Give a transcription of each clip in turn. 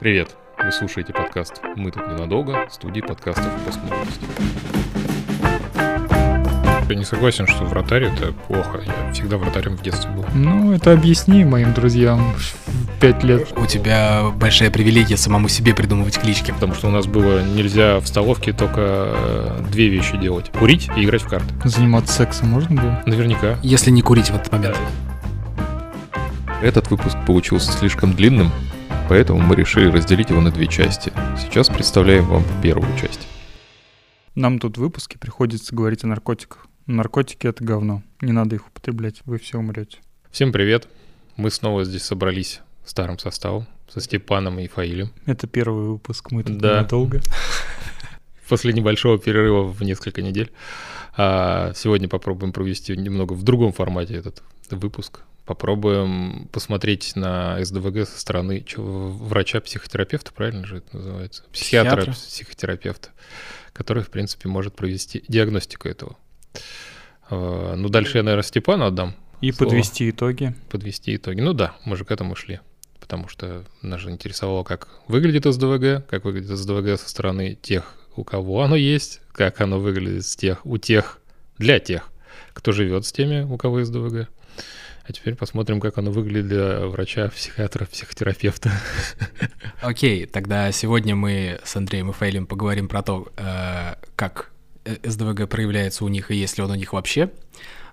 Привет! Вы слушаете подкаст «Мы тут ненадолго» студии подкастов «Постмолодость». Я не согласен, что вратарь — это плохо. Я всегда вратарем в детстве был. Ну, это объясни моим друзьям в пять лет. У тебя большая привилегия самому себе придумывать клички. Потому что у нас было нельзя в столовке только э, две вещи делать. Курить и играть в карты. Заниматься сексом можно было? Наверняка. Если не курить в этот момент. Этот выпуск получился слишком длинным, поэтому мы решили разделить его на две части. Сейчас представляем вам первую часть. Нам тут в выпуске приходится говорить о наркотиках. Наркотики — это говно. Не надо их употреблять, вы все умрете. Всем привет! Мы снова здесь собрались старым составом со Степаном и Фаилем. Это первый выпуск, мы тут Да. ненадолго. После небольшого перерыва в несколько недель. А, сегодня попробуем провести немного в другом формате этот выпуск. Попробуем посмотреть на СДВГ со стороны врача-психотерапевта, правильно же это называется? Психиатра. Психиатра-психотерапевта, который, в принципе, может провести диагностику этого. А, Ну, дальше я, наверное, Степану отдам И Слово. подвести итоги. подвести итоги. Ну да, мы же к этому шли. Потому что нас же интересовало, как выглядит СДВГ, как выглядит СДВГ со стороны тех, у кого оно есть, как оно выглядит с тех, у тех, для тех, кто живет с теми, у кого СДВГ. А теперь посмотрим, как оно выглядит для врача, психиатра, психотерапевта. Окей, тогда сегодня мы с Андреем и Фейлем поговорим про то, э, как э, СДВГ проявляется у них и есть ли он у них вообще.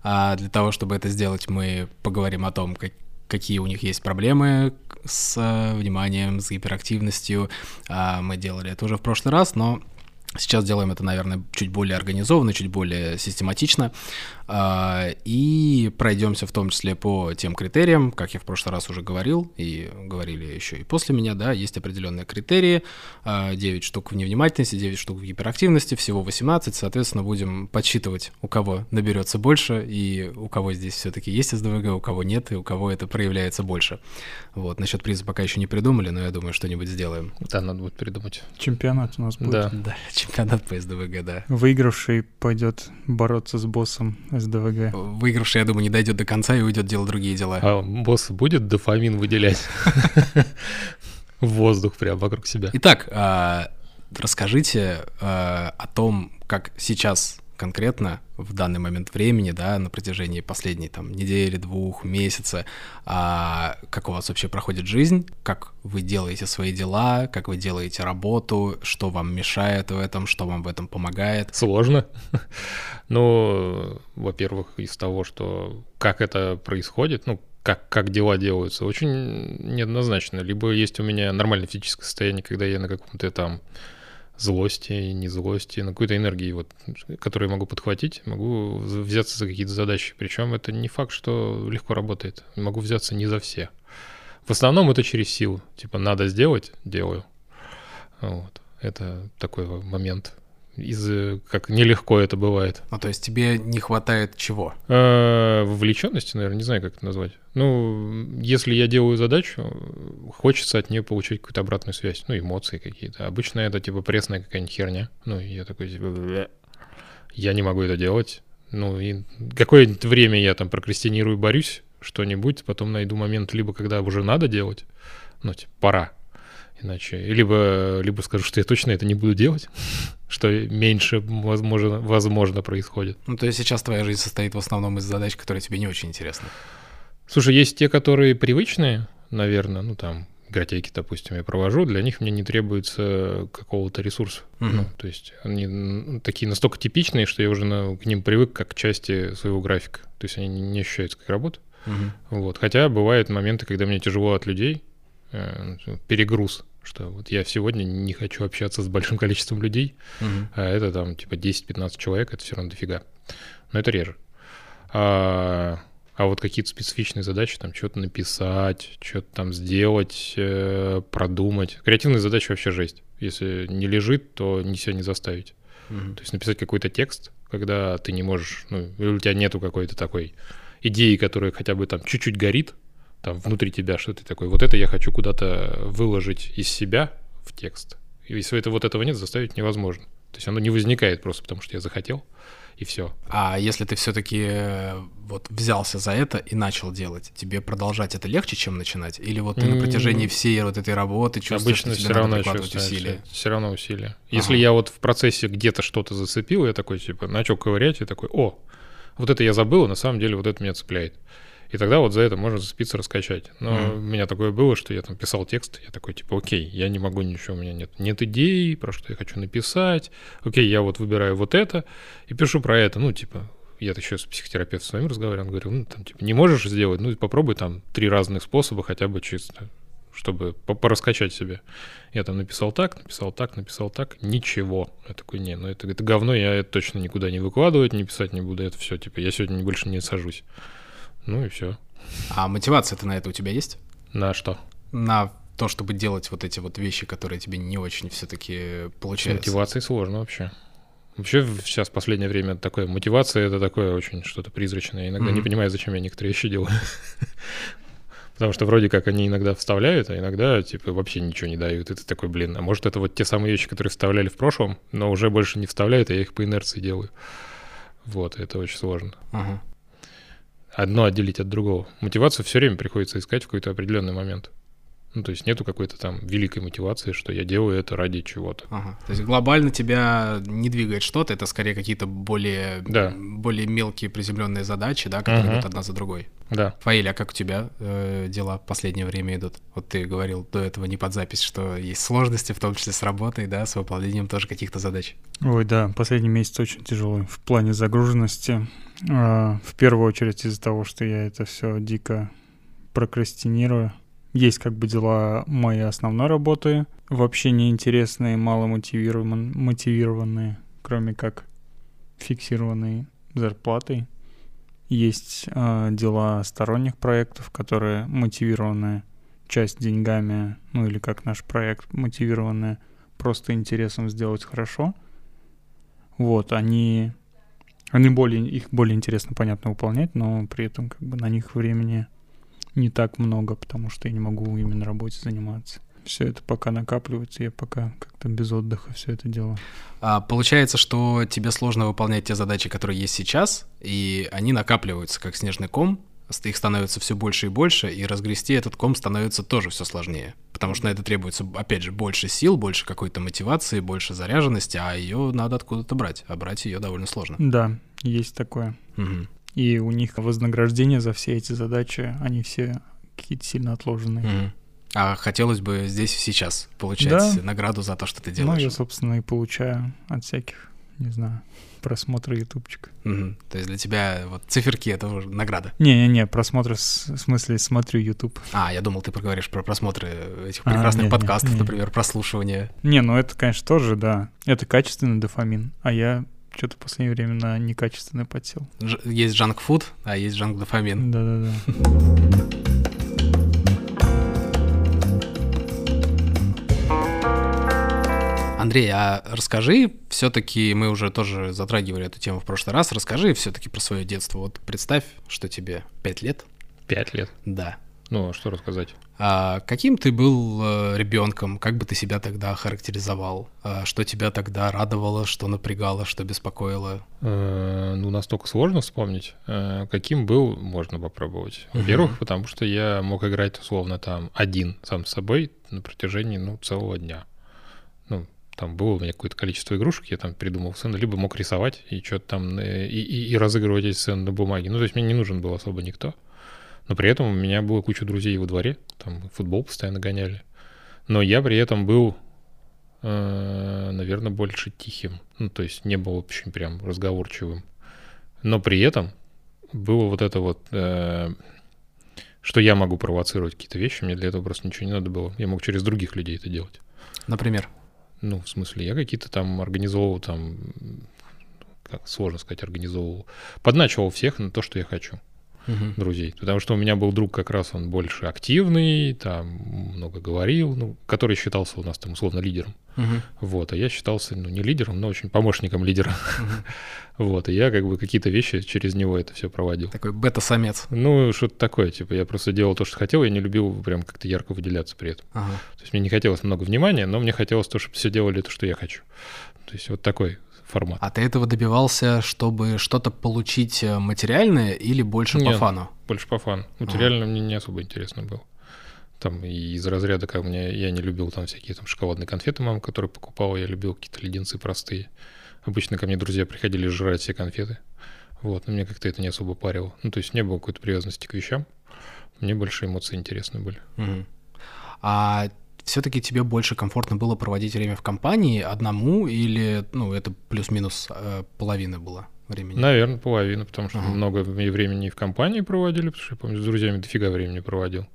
А для того, чтобы это сделать, мы поговорим о том, как- какие у них есть проблемы с э, вниманием, с гиперактивностью. А, Мы делали это уже в прошлый раз, но сейчас делаем это, наверное, чуть более организованно, чуть более систематично. А, И пройдемся в том числе по тем критериям, как я в прошлый раз уже говорил, и говорили еще и после меня, да, есть определенные критерии, а, 9 штук в невнимательности, 9 штук в гиперактивности, всего 18, соответственно, будем подсчитывать, у кого наберется больше, и у кого здесь все-таки есть СДВГ, у кого нет, и у кого это проявляется больше. Вот, насчет приза пока еще не придумали, но я думаю, что-нибудь сделаем. Да, надо будет придумать. Чемпионат у нас будет. Да. Да, чемпионат по СДВГ, да. Выигравший пойдет бороться с боссом СДВГ. Выигравший, я думаю, не дойдет до конца и уйдет делать другие дела. А босс будет дофамин выделять воздух прям вокруг себя? Итак, а, расскажите а, о том, как сейчас конкретно в данный момент времени, да, на протяжении последней там недели, двух, месяца, а, как у вас вообще проходит жизнь, как вы делаете свои дела, как вы делаете работу, что вам мешает в этом, что вам в этом помогает. Сложно. Ну, во-первых, из того, что как это происходит, ну, как, как дела делаются, очень неоднозначно. Либо есть у меня нормальное физическое состояние, когда я на каком-то там злости, не злости, на какой-то энергии, вот, которую я могу подхватить, могу взяться за какие-то задачи. Причем это не факт, что легко работает. Могу взяться не за все. В основном это через силу. Типа, надо сделать, делаю. Вот. Это такой момент. Из э, как нелегко это бывает. Ну, то есть тебе не хватает чего? Э, Вовлеченности, наверное, не знаю, как это назвать. Ну, если я делаю задачу, хочется от нее получить какую-то обратную связь, ну, эмоции какие-то. Обычно это типа пресная какая-нибудь херня. Ну, я такой типа, «Бля, я не могу это делать. Ну, и какое-нибудь время я там прокрастинирую, борюсь, что-нибудь, потом найду момент, либо когда уже надо делать, ну, типа, пора. Иначе, либо, либо скажу, что я точно это не буду делать, что меньше возможно, возможно происходит. Ну, то есть сейчас твоя жизнь состоит в основном из задач, которые тебе не очень интересны. Слушай, есть те, которые привычные, наверное, ну там игротеки, допустим, я провожу, для них мне не требуется какого-то ресурса. Мгм. Ну, то есть они такие настолько типичные, что я уже на- к ним привык как к части своего графика. То есть они не- ощущаются как работа. Мгм. Вот. Хотя бывают моменты, когда мне тяжело от людей, э, перегруз, что вот я сегодня не хочу общаться с большим количеством людей, Мгм. а это там типа 10-15 человек, это все равно дофига. Но это реже. А, а вот какие-то специфичные задачи, там что-то написать, что-то там сделать, э, продумать. Креативные задачи вообще жесть. Если не лежит, то не себя не заставить. Мгм. То есть написать какой-то текст, когда ты не можешь, ну, у тебя нету какой-то такой идеи, которая хотя бы там чуть-чуть горит, там внутри тебя, что ты такой, вот это я хочу куда-то выложить из себя в текст. И если это, вот этого нет, заставить невозможно. То есть оно не возникает просто потому, что я захотел. и все. А если ты все-таки вот взялся за это и начал делать, тебе продолжать это легче, чем начинать? Или вот ты на протяжении всей вот этой работы чувствуешь, Обычно что тебе все равно прикладывать усилия? Все равно усилия. Если я вот в процессе где-то что-то зацепил, я такой, типа, начал ковырять, и такой, о, вот это я забыл, а на самом деле вот это меня цепляет. И тогда вот за это можно зацепиться, раскачать. Но Мгм. у меня такое было, что я там писал текст, я такой, типа, окей, я не могу ничего, у меня нет, нет идей, про что я хочу написать. Окей, я вот выбираю вот это и пишу про это. Ну, типа, я еще с психотерапевтом своим разговаривал, он говорил, ну, там, типа, не можешь сделать, ну, попробуй там три разных способа хотя бы чисто, чтобы по- пораскачать себя. Я там написал так, написал так, написал так, ничего. Я такой, не, ну это, это говно, я это точно никуда не выкладывать, не писать не буду, это все, типа, я сегодня больше не сажусь. Ну и все. А мотивация-то на это у тебя есть? На что? На то, чтобы делать вот эти вот вещи, которые тебе не очень все-таки С получаются? мотивацией сложно вообще. Вообще сейчас в последнее время такое, мотивация это такое очень что-то призрачное. Я иногда не Мгм. понимаю, зачем я некоторые вещи делаю. Потому что вроде как они иногда вставляют, а иногда типа вообще ничего не дают. И ты такой, блин, а может это вот те самые вещи, которые вставляли в прошлом, но уже больше не вставляют, а я их по инерции делаю. Вот, это очень сложно. Ага. Одно отделить от другого. Мотивацию все время приходится искать в какой-то определенный момент. Ну, то есть нету какой-то там великой мотивации, что я делаю это ради чего-то. Ага. То есть глобально тебя не двигает что-то, это скорее какие-то более, Да. более мелкие приземленные задачи, да, которые Мгм. идут одна за другой. Да. Фаиль, а как у тебя э, дела в последнее время идут? Вот ты говорил до этого не под запись, что есть сложности, в том числе с работой, да, с выполнением тоже каких-то задач. Ой, да, последний месяц очень тяжелый в плане загруженности. А, В первую очередь из-за того, что я это все дико прокрастинирую. Есть как бы дела моей основной работы, вообще неинтересные, мало мотивирован- мотивированные, кроме как фиксированные зарплатой. Есть а, дела сторонних проектов, которые мотивированы часть деньгами, ну или как наш проект, мотивированные просто интересом сделать хорошо. Вот, они, они более, их более интересно, понятно, выполнять, но при этом как бы на них времени не так много, потому что я не могу именно работе заниматься. Все это пока накапливается, я пока как-то без отдыха все это делаю. А, получается, что тебе сложно выполнять те задачи, которые есть сейчас, и они накапливаются как снежный ком, их становится все больше и больше, и разгрести этот ком становится тоже все сложнее. Потому что на это требуется, опять же, больше сил, больше какой-то мотивации, больше заряженности, а ее надо откуда-то брать, а брать ее довольно сложно. Да, есть такое. Мгм. И у них вознаграждение за все эти задачи, они все какие-то сильно отложенные. Мгм. А хотелось бы здесь и сейчас получать Да. награду за то, что ты Ну, делаешь. я, собственно, и получаю от всяких, не знаю, просмотра ютубчика. Мгм. То есть для тебя вот циферки — это уже награда. Не-не-не, просмотры, в смысле, смотрю YouTube. А, я думал, ты проговоришь про просмотры этих А, прекрасных не-не, подкастов, например, прослушивания. Не, ну это, конечно, тоже, да. Это качественный дофамин, а я что-то в последнее время на некачественный подсел. Ж- есть джанк-фуд, а есть джанк-дофамин. Да-да-да. Андрей, а расскажи, все-таки мы уже тоже затрагивали эту тему в прошлый раз, расскажи все-таки про свое детство. Вот представь, что тебе 5 лет. Пять лет. Да. Ну, а что рассказать? А каким ты был ребенком? Как бы ты себя тогда характеризовал? А что тебя тогда радовало, что напрягало, что беспокоило? Э, Ну, настолько сложно вспомнить. Э, Каким был, можно попробовать. Во-первых, потому что я мог играть условно там один сам с собой на протяжении, ну, целого дня. Ну, там было у меня какое-то количество игрушек, я там придумал сцены, либо мог рисовать и что-то там, э, и, и- и разыгрывать эти сцены на бумаге. Ну, то есть мне не нужен был особо никто. Но при этом у меня было куча друзей во дворе, там футбол постоянно гоняли. Но я при этом был, наверное, больше тихим. Ну, то есть не был очень прям разговорчивым. Но при этом было вот это вот, э, что я могу провоцировать какие-то вещи, мне для этого просто ничего не надо было. Я мог через других людей это делать. Например? Ну, в смысле, я какие-то там организовывал, там, как сложно сказать, организовывал, подначивал всех на то, что я хочу Мгм. друзей. Потому что у меня был друг как раз, он больше активный, там много говорил, ну, который считался у нас там условно лидером. Мгм. Вот, а я считался, ну, не лидером, но очень помощником лидера. Мгм. Вот, и я как бы какие-то вещи через него это все проводил. Такой бета-самец. Ну, что-то такое, типа, я просто делал то, что хотел, я не любил прям как-то ярко выделяться при этом. Ага. То есть мне не хотелось много внимания, но мне хотелось то, чтобы все делали то, что я хочу. То есть вот такой формат. А ты этого добивался, чтобы что-то получить э, материальное или больше Нет. по фану? Больше по фану. Материально мне не особо интересно было. Там из разряда, как мне, я не любил там всякие там шоколадные конфеты мама, которые покупала, я любил какие-то леденцы простые. Обычно ко мне друзья приходили жрать все конфеты. Вот, но мне как-то это не особо парило. Ну, то есть не было какой-то привязанности к вещам. Мне больше эмоции интересны были. Мгм. А все-таки тебе больше комфортно было проводить время в компании одному или, ну, это плюс-минус э, половина была времени? Наверное, половина, потому что Ага. много времени в компании проводили, потому что я помню, с друзьями дофига времени проводил.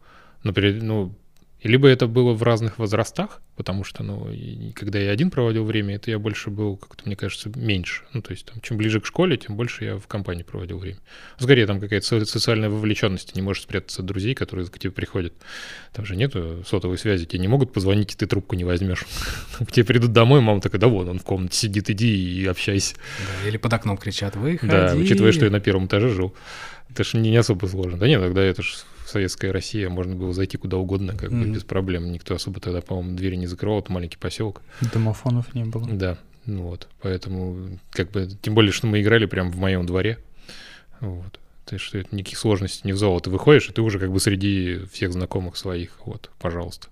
Но перед, ну, и либо это было в разных возрастах, потому что, ну, и когда я один проводил время, это я больше был, как-то, мне кажется, меньше. Ну, то есть, там, чем ближе к школе, тем больше я в компании проводил время. Скорее, там какая-то со- социальная вовлеченность, не можешь спрятаться от друзей, которые к тебе приходят. Там же нету сотовой связи, тебе не могут позвонить, и ты трубку не возьмешь. К тебе придут домой, мама такая, да вон он в комнате сидит, иди и общайся. Да, или под окном кричат, выходи. Да, учитывая, что я на первом этаже жил. Это же не особо сложно. Да нет, тогда это же советская Россия, можно было зайти куда угодно, как бы Мгм. без проблем. Никто особо тогда, по-моему, двери не закрывал, это маленький поселок. Домофонов не было. Да, ну вот, поэтому, как бы, тем более, что мы играли прямо в моем дворе. Вот. То есть, что это никаких сложностей не вызывало. Ты выходишь, и ты уже как бы среди всех знакомых своих. Вот, пожалуйста.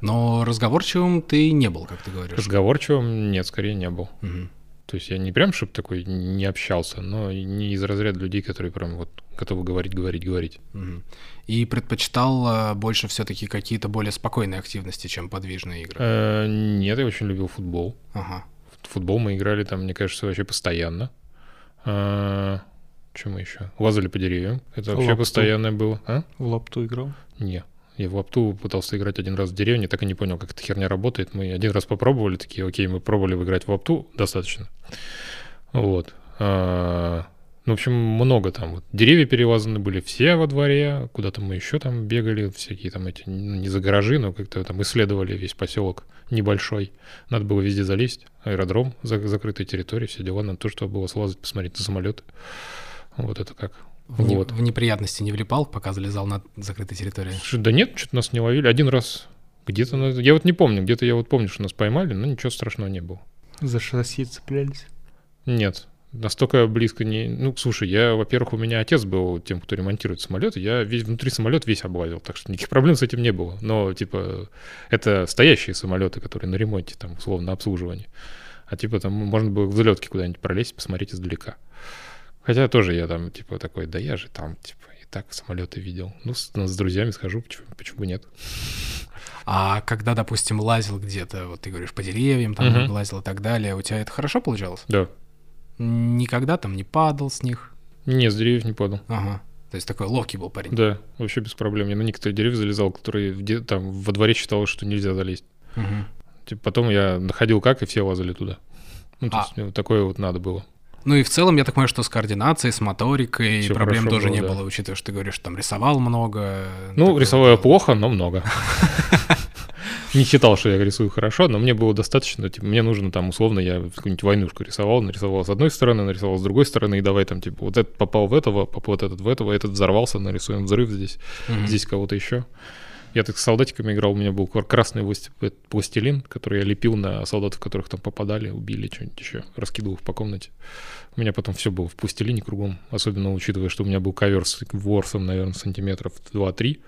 Но разговорчивым ты не был, как ты говоришь. Разговорчивым нет, скорее не был. Мгм. То есть я не прям, чтобы такой не общался, но не из разряда людей, которые прям вот готовы говорить, говорить, говорить. Мгм. И предпочитал а, больше все-таки какие-то более спокойные активности, чем подвижные игры. Э, Нет, я очень любил футбол. Ага. В футбол мы играли там, мне кажется, вообще постоянно. Чем мы еще? Лазали по деревьям. Это вообще Лапту. постоянное было. А? В лапту играл. Не. Я в лапту пытался играть один раз в деревне, так и не понял, как эта херня работает. Мы один раз попробовали, такие, окей, мы пробовали играть в лапту, достаточно. Вот. А, Ну, в общем, много там. Деревья перелазаны были все во дворе, куда-то мы еще там бегали, всякие там эти, ну, не за гаражи, но как-то там исследовали весь поселок небольшой. Надо было везде залезть, аэродром, за- закрытая территория, все дела. Надо то, что было слазать, посмотреть на самолеты. Вот это как. В, не- Вот. в неприятности не влипал, пока залезал на закрытой территории. Слушай, Да нет, что-то нас не ловили. Один раз где-то... Я вот не помню, где-то я вот помню, что нас поймали, но ничего страшного не было. За шасси цеплялись. Нет, настолько близко не... Ну, слушай, я, во-первых, у меня отец был тем, кто ремонтирует самолеты, я весь внутри самолет весь облазил, так что никаких проблем с этим не было. Но, типа, это стоящие самолеты, которые на ремонте, там, условно, на обслуживании. А, типа, там можно было к взлетке куда-нибудь пролезть, посмотреть издалека. Хотя тоже я там, типа, такой, да я же там, типа, и так самолеты видел. Ну, с, с друзьями схожу, почему, почему нет? А когда, допустим, лазил где-то, вот ты говоришь, по деревьям, там Мгм. лазил и так далее, у тебя это хорошо получалось? Да. Никогда там не падал с них? Не, с деревьев не падал. Ага. То есть такой ловкий был парень. Да, вообще без проблем. Я на некоторые деревья залезал, которые в де- там во дворе считалось, что нельзя залезть. Мгм. Типа потом я находил как, и все лазали туда. Ну, то А. есть вот такое вот надо было. Ну и в целом, я так понимаю, что с координацией, с моторикой Всё проблем тоже было, не да. было, учитывая, что ты говоришь, что там рисовал много. Ну, такое рисовал я плохо, но много. Не считал, что я рисую хорошо, но мне было достаточно. Типа, мне нужно там, условно, я какую-нибудь войнушку рисовал, нарисовал с одной стороны, нарисовал с другой стороны, и давай там, типа, вот этот попал в этого, попал вот этот в этого, этот взорвался, нарисуем взрыв здесь, Мгм. здесь кого-то еще. Я так с солдатиками играл, у меня был красный этот пластилин, который я лепил на солдатов, которых там попадали, убили, что-нибудь еще, раскидывал их по комнате. У меня потом все было в пластилине кругом, особенно учитывая, что у меня был ковер с ворсом, наверное, сантиметров 2-3.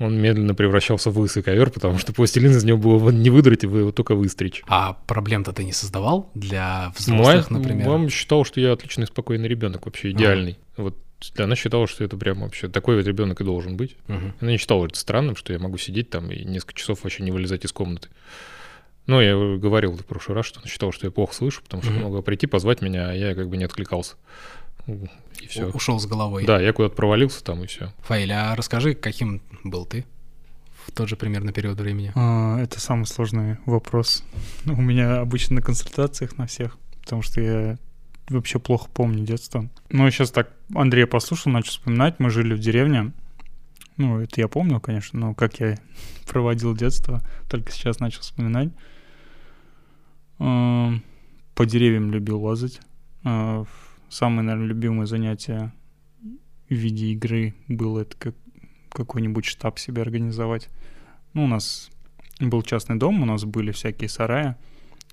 Он медленно превращался в лысый ковер, потому что пластилин из него было не выдрать, его его только выстричь. А проблем-то ты не создавал для взрослых, например? мама считала, что я отличный, спокойный ребенок, вообще идеальный. Вот она считала, что это прям вообще такой вот ребенок и должен быть. Мгм. Она не считала это странным, что я могу сидеть там и несколько часов вообще не вылезать из комнаты. Ну, я говорил в прошлый раз, что она считала, что я плохо слышу, потому что она могла прийти, позвать меня, а я как бы не откликался. И все. У- Ушел с головой. Да, я куда-то провалился там, и все. Фаиль, а расскажи, каким был ты в тот же примерно период времени? А, Это самый сложный вопрос. У меня обычно на консультациях на всех, потому что я вообще плохо помню детство. Ну, сейчас так Андрея послушал, начал вспоминать. Мы жили в деревне. Ну, это я помню, конечно, но как я проводил детство, только сейчас начал вспоминать. Ам, По деревьям любил лазать. А, Самое, наверное, любимое занятие в виде игры было это как какой-нибудь штаб себе организовать. Ну, у нас был частный дом, у нас были всякие сараи,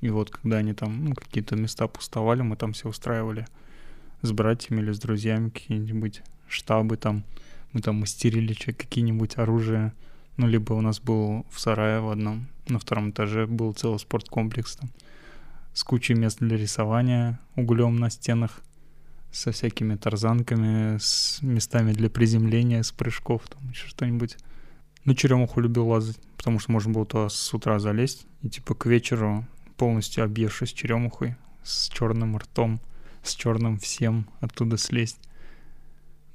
И вот когда они там, ну, какие-то места пустовали, мы там все устраивали с братьями или с друзьями какие-нибудь штабы там. Мы там мастерили какие-нибудь оружия. Ну, либо у нас был в сарае в одном, на втором этаже был целый спорткомплекс там с кучей мест для рисования углем на стенах, со всякими тарзанками, с местами для приземления, с прыжков, там еще что-нибудь. На черемуху любил лазать, потому что можно было туда с утра залезть и типа к вечеру полностью объевшись черемухой, с черным ртом, с черным всем оттуда слезть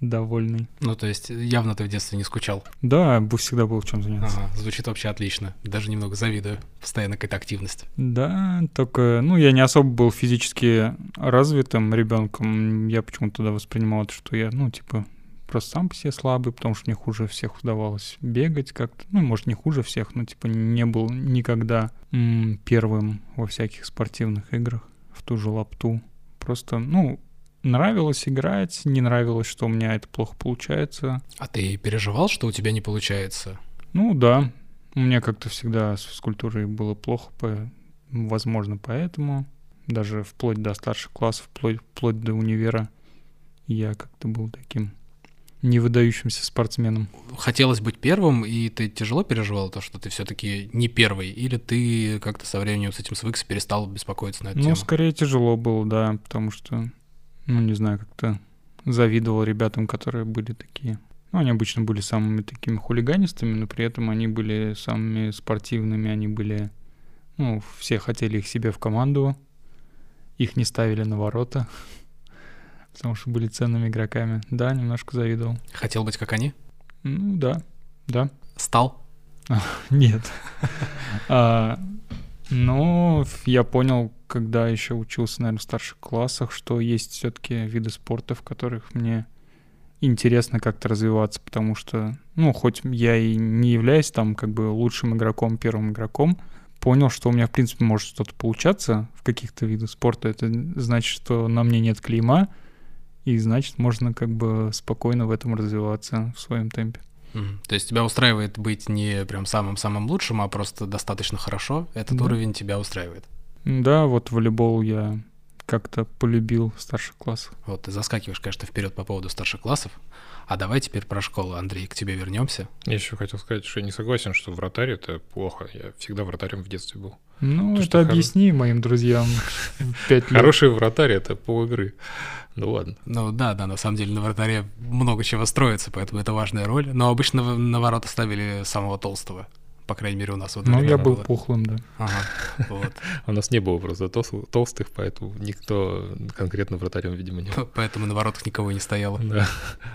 довольный. Ну, то есть явно ты в детстве не скучал. Да, всегда был в чем заняться. Ага, звучит вообще отлично. Даже немного завидую. Постоянно какая-то активность. Да, только, ну, я не особо был физически развитым ребенком. Я почему-то тогда воспринимал это, что я, ну, типа, просто сам по себе слабый, потому что мне хуже всех удавалось бегать как-то. Ну, может, не хуже всех, но, типа, не был никогда м- первым во всяких спортивных играх в ту же лапту. Просто, ну, нравилось играть, не нравилось, что у меня это плохо получается. А ты переживал, что у тебя не получается? Ну да, у меня как-то всегда с физкультурой было плохо, по, возможно, поэтому даже вплоть до старших классов, вплоть, вплоть до универа я как-то был таким невыдающимся спортсменом. Хотелось быть первым, и ты тяжело переживал то, что ты все-таки не первый, или ты как-то со временем с этим свыкся, перестал беспокоиться на эту ну, тему? Ну, скорее тяжело было, да, потому что ну, не знаю, как-то завидовал ребятам, которые были такие. Ну, они обычно были самыми такими хулиганистами, но при этом они были самыми спортивными, они были... Ну, все хотели их себе в команду, их не ставили на ворота, потому что были ценными игроками. Да, немножко завидовал. Хотел быть как они? Ну, да, да. Стал? Нет. А, но я понял, когда еще учился, наверное, в старших классах, что есть все-таки виды спорта, в которых мне интересно как-то развиваться, потому что, ну, хоть я и не являюсь там как бы лучшим игроком, первым игроком, понял, что у меня, в принципе, может что-то получаться в каких-то видах спорта. Это значит, что на мне нет клейма, и значит, можно как бы спокойно в этом развиваться в своем темпе. То есть тебя устраивает быть не прям самым-самым лучшим, а просто достаточно хорошо. Этот да. уровень тебя устраивает. Да, вот волейбол я как-то полюбил старших классах. Вот ты заскакиваешь, конечно, вперед по поводу старших классов. А давай теперь про школу, Андрей, к тебе вернемся. Я еще хотел сказать, что я не согласен, что вратарь это плохо. Я всегда вратарем в детстве был. Ну, То, это объясни хор... моим друзьям. Хороший вратарь это полигры. Ну ладно. Ну да, да, на самом деле на вратаре много чего строится, поэтому это важная роль. Но обычно на ворота ставили самого толстого. По крайней мере, у нас вот. Ну, я был было. пухлым, да. Ага, вот. У нас не было просто толстых, поэтому никто конкретно вратарем, видимо, не был. Поэтому на воротах никого не стояло. Да.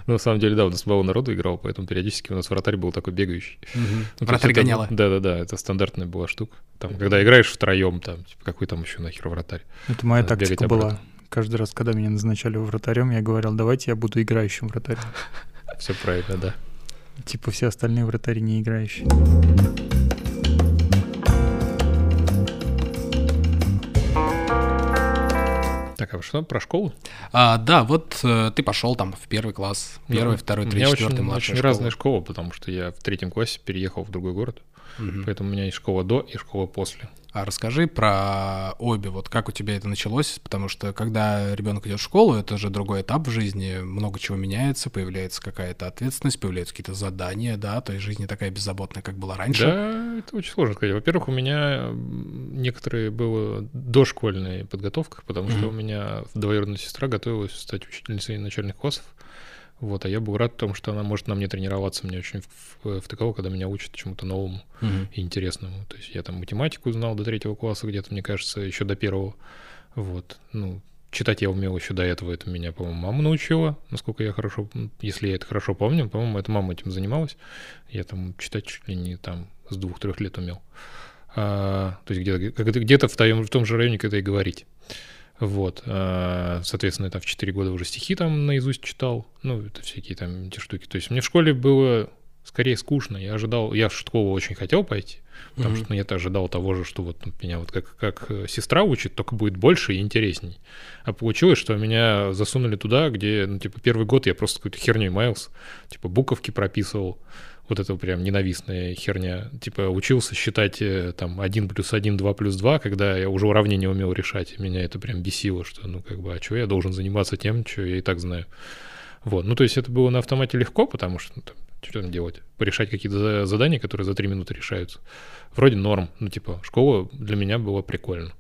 Ну, на самом деле, да, у нас мало народу играл, поэтому периодически у нас вратарь был такой бегающий. Ну, вратарь гоняла. Да-да-да, это стандартная была штука. Там, когда играешь втроем, там, типа, какой там еще нахер вратарь? Это моя тактика была каждый раз, когда меня назначали вратарем, я говорил, давайте я буду играющим вратарем. Все правильно, да. Типа все остальные вратари не играющие. Так, а что про школу? А, да, вот э, ты пошел там в первый класс, первый, ну, второй, третий, четвертый, очень, младшая очень школа. разная школа, потому что я в третьем классе переехал в другой город, угу. поэтому у меня есть школа до и школа после. А расскажи про обе, вот как у тебя это началось, потому что когда ребенок идет в школу, это же другой этап в жизни, много чего меняется, появляется какая-то ответственность, появляются какие-то задания, да, то есть жизнь не такая беззаботная, как была раньше. Да, это очень сложно сказать. Во-первых, у меня некоторые было дошкольная подготовка, потому mm-hmm. что у меня двоюродная сестра готовилась стать учительницей начальных классов. Вот, а я был рад в том, что она может на мне тренироваться. Мне очень втыкало, когда меня учат чему-то новому uh-huh. и интересному. То есть я там математику знал до третьего класса где-то, мне кажется, еще до первого. Вот, ну, читать я умел еще до этого, это меня, по-моему, мама научила, насколько я хорошо, если я это хорошо помню, по-моему, это мама этим занималась. Я там читать чуть ли не там с двух-трех лет умел. А, то есть где-то, где-то в, том, в том же районе, когда и говорить. Вот, а, соответственно, там в 4 года уже стихи там наизусть читал, ну, это всякие там эти штуки. То есть мне в школе было скорее скучно. Я ожидал, я в школу очень хотел пойти, потому Мгм. что ну, я-то ожидал того же, что вот меня вот как, как э, сестра учит, только будет больше и интересней. А получилось, что меня засунули туда, где, ну, типа, первый год я просто какой-то херней маялся, типа, буковки прописывал, вот это прям ненавистная херня. Типа, учился считать э, там 1 плюс 1, 2 плюс 2, когда я уже уравнение умел решать, меня это прям бесило, что, ну, как бы, а что я должен заниматься тем, что я и так знаю. Вот, ну, то есть это было на автомате легко, потому что, ну, там, что там делать? Порешать какие-то за- задания, которые за три минуты решаются. Вроде норм. Ну, типа, школа для меня была прикольно.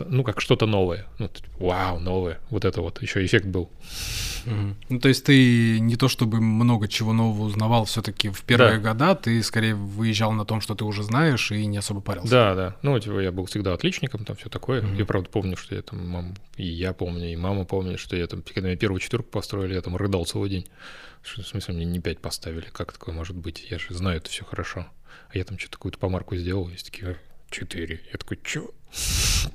Ну, как что-то новое. Ну, вау, новое. Вот это вот. Еще эффект был. Мгм. Ну, то есть ты не то чтобы много чего нового узнавал все таки в первые Да. года, ты скорее выезжал на том, что ты уже знаешь, и не особо парился. Да, да. Ну, типа, я был всегда отличником, там все такое. Мгм. Я, правда, помню, что я там, мам, и я помню, и мама помнит, что я там, когда меня первую четверку построили, я там рыдал целый день. Что, в смысле, мне не пять поставили? Как такое может быть? Я же знаю это все хорошо. А я там что-то какую-то помарку сделал, и такие, четыре. Я такой, чё?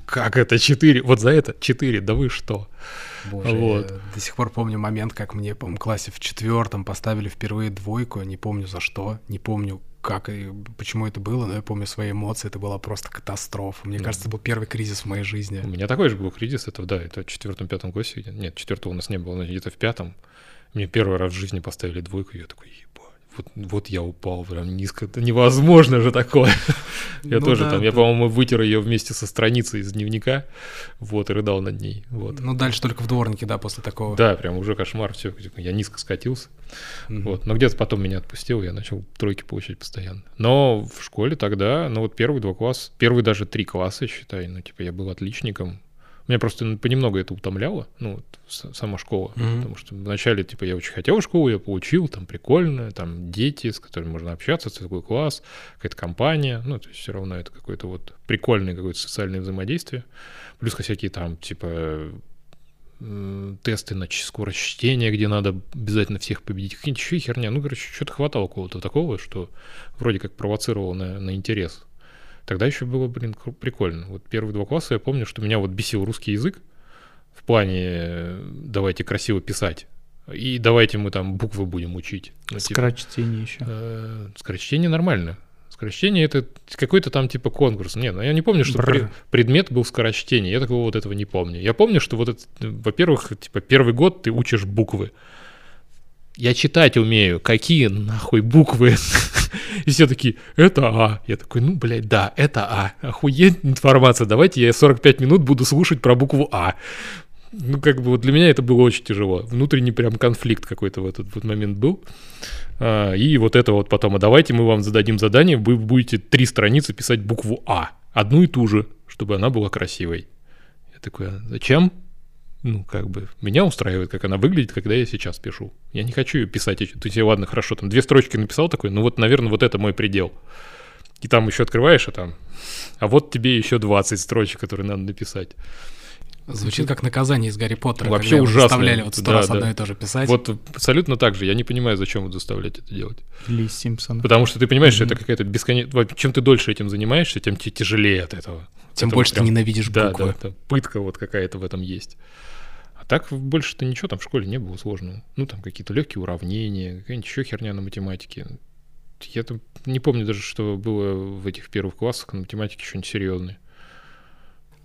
Как это четыре? Вот за это четыре? Да вы что? Боже, Вот. я до сих пор помню момент, как мне, по классе в четвертом поставили впервые двойку, не помню за что, не помню как и почему это было, но я помню свои эмоции, это была просто катастрофа. Мне Да. кажется, это был первый кризис в моей жизни. У меня такой же был кризис, это, да, это в четвертом-пятом классе. Нет, четвертого у нас не было, но где-то в пятом. Мне первый раз в жизни поставили двойку, я такой, ебать, вот, вот я упал прям низко. Это невозможно же такое. Я Ну тоже да, там, я, да. по-моему, вытер ее вместе со страницей из дневника, вот, и рыдал над ней, вот. Ну, дальше только в дворнике, да, после такого. Да, прям уже кошмар, все, я низко скатился. Мгм. Вот. Но где-то потом меня отпустил, я начал тройки получать постоянно. Но в школе тогда, ну вот первые два класса, первые даже три класса, считай, ну типа я был отличником. Меня просто ну, понемногу это утомляло, ну сама школа. Мгм. Потому что вначале, типа, я очень хотел школу, я получил, там прикольно, там дети, с которыми можно общаться, такой класс, какая-то компания, ну, то есть все равно это какое-то вот прикольное какое-то социальное взаимодействие. Плюс всякие там, типа, тесты на скорость чтения, где надо обязательно всех победить. Какие-нибудь еще херня. Ну, короче, что-то хватало какого-то такого, что вроде как провоцировало на, на интерес. Тогда еще было, блин, прикольно. Вот первые два класса я помню, что меня вот бесил русский язык в плане э, давайте красиво писать. И давайте мы там буквы будем учить. Ну, типа, Скорочтение еще. э, скорочтение нормально. Скорочтение это какой-то там типа конкурс. Нет, ну я не помню, что Бррр. пре- предмет был скорочтение. Я такого вот этого не помню. Я помню, что вот это, э, во-первых, типа первый год ты учишь буквы. Я читать умею. Какие нахуй буквы? И все такие, это А. Я такой, ну, блядь, да, это А. Охуеть информация. Давайте я 45 минут буду слушать про букву А. Ну, как бы вот для меня это было очень тяжело. Внутренний прям конфликт какой-то в этот вот момент был. А, и вот это вот потом, а давайте мы вам зададим задание, вы будете три страницы писать букву А. Одну и ту же, чтобы она была красивой. Я такой, а зачем? Ну, как бы, меня устраивает, как она выглядит, когда я сейчас пишу. Я не хочу ее писать. То есть, ладно, хорошо, там две строчки написал такой, ну вот, наверное, вот это мой предел. И там еще открываешь, а там, а вот тебе еще 20 строчек, которые надо написать. Звучит как наказание из Гарри Поттера. Вообще ужасно. заставляли вот сто Да, раз да. одно и то же писать. Вот абсолютно так же. Я не понимаю, зачем вот заставлять это делать. Или из Симпсона. Потому что ты понимаешь, что Мгм. это какая-то бесконечная... Чем ты дольше этим занимаешься, тем тебе тяжелее от этого. Тем Это больше вот ты прям- ненавидишь Да, буквы. да, да. Пытка вот какая-то в этом есть. А так больше-то ничего там в школе не было сложного. Ну, там какие-то легкие уравнения, какая-нибудь еще херня на математике. Я там не помню даже, что было в этих первых классах на математике что-нибудь серьезное.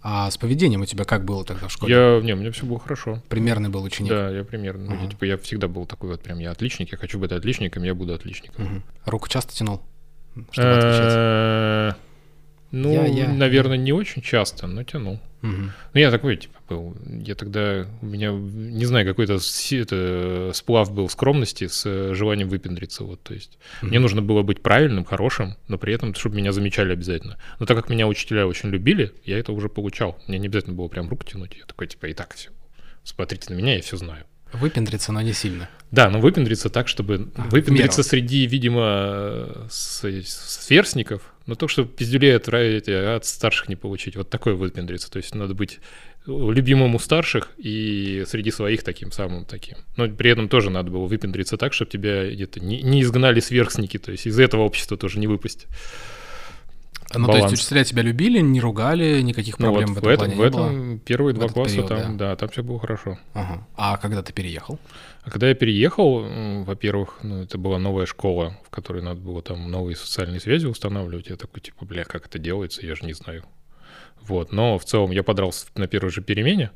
А с поведением у тебя как было тогда в школе? Я, не, у меня все было хорошо. Примерный был ученик. Да, я примерно. ну, я, типа, я всегда был такой вот прям, я отличник, я хочу быть отличником, я буду отличником. Мгм. Руку часто тянул, чтобы отвечать. Ну, Я- я- наверное, не очень часто, но тянул. Мгм. Ну, я такой, типа, был. Я тогда, у меня, не знаю, какой-то это, сплав был скромности с э, желанием выпендриться. Вот, то есть мне Мгм. нужно было быть правильным, хорошим, но при этом, чтобы меня замечали обязательно. Но так как меня учителя очень любили, я это уже получал. Мне не обязательно было прям руку тянуть. Я такой, типа, и так все. Смотрите на меня, я все знаю. Выпендриться, но не сильно. Да, но выпендриться так, чтобы... А, выпендриться меру. среди, видимо, сверстников, но то, чтобы пиздюлей от, ра- от старших не получить. Вот такой выпендриться. То есть надо быть любимым у старших и среди своих таким самым таким. Но при этом тоже надо было выпендриться так, чтобы тебя где-то не, не изгнали сверстники, то есть из этого общества тоже не выпасть. Ну, баланс. то есть учителя тебя любили, не ругали, никаких Ну, проблем вот в этом, в, плане в не этом было? первые два класса период, там, да. там все было хорошо. Ага. А когда ты переехал? А когда я переехал, во-первых, ну, это была новая школа, в которой надо было там новые социальные связи устанавливать. Я такой, типа, бля, как это делается, я же не знаю. Вот, но в целом я подрался на первой же перемене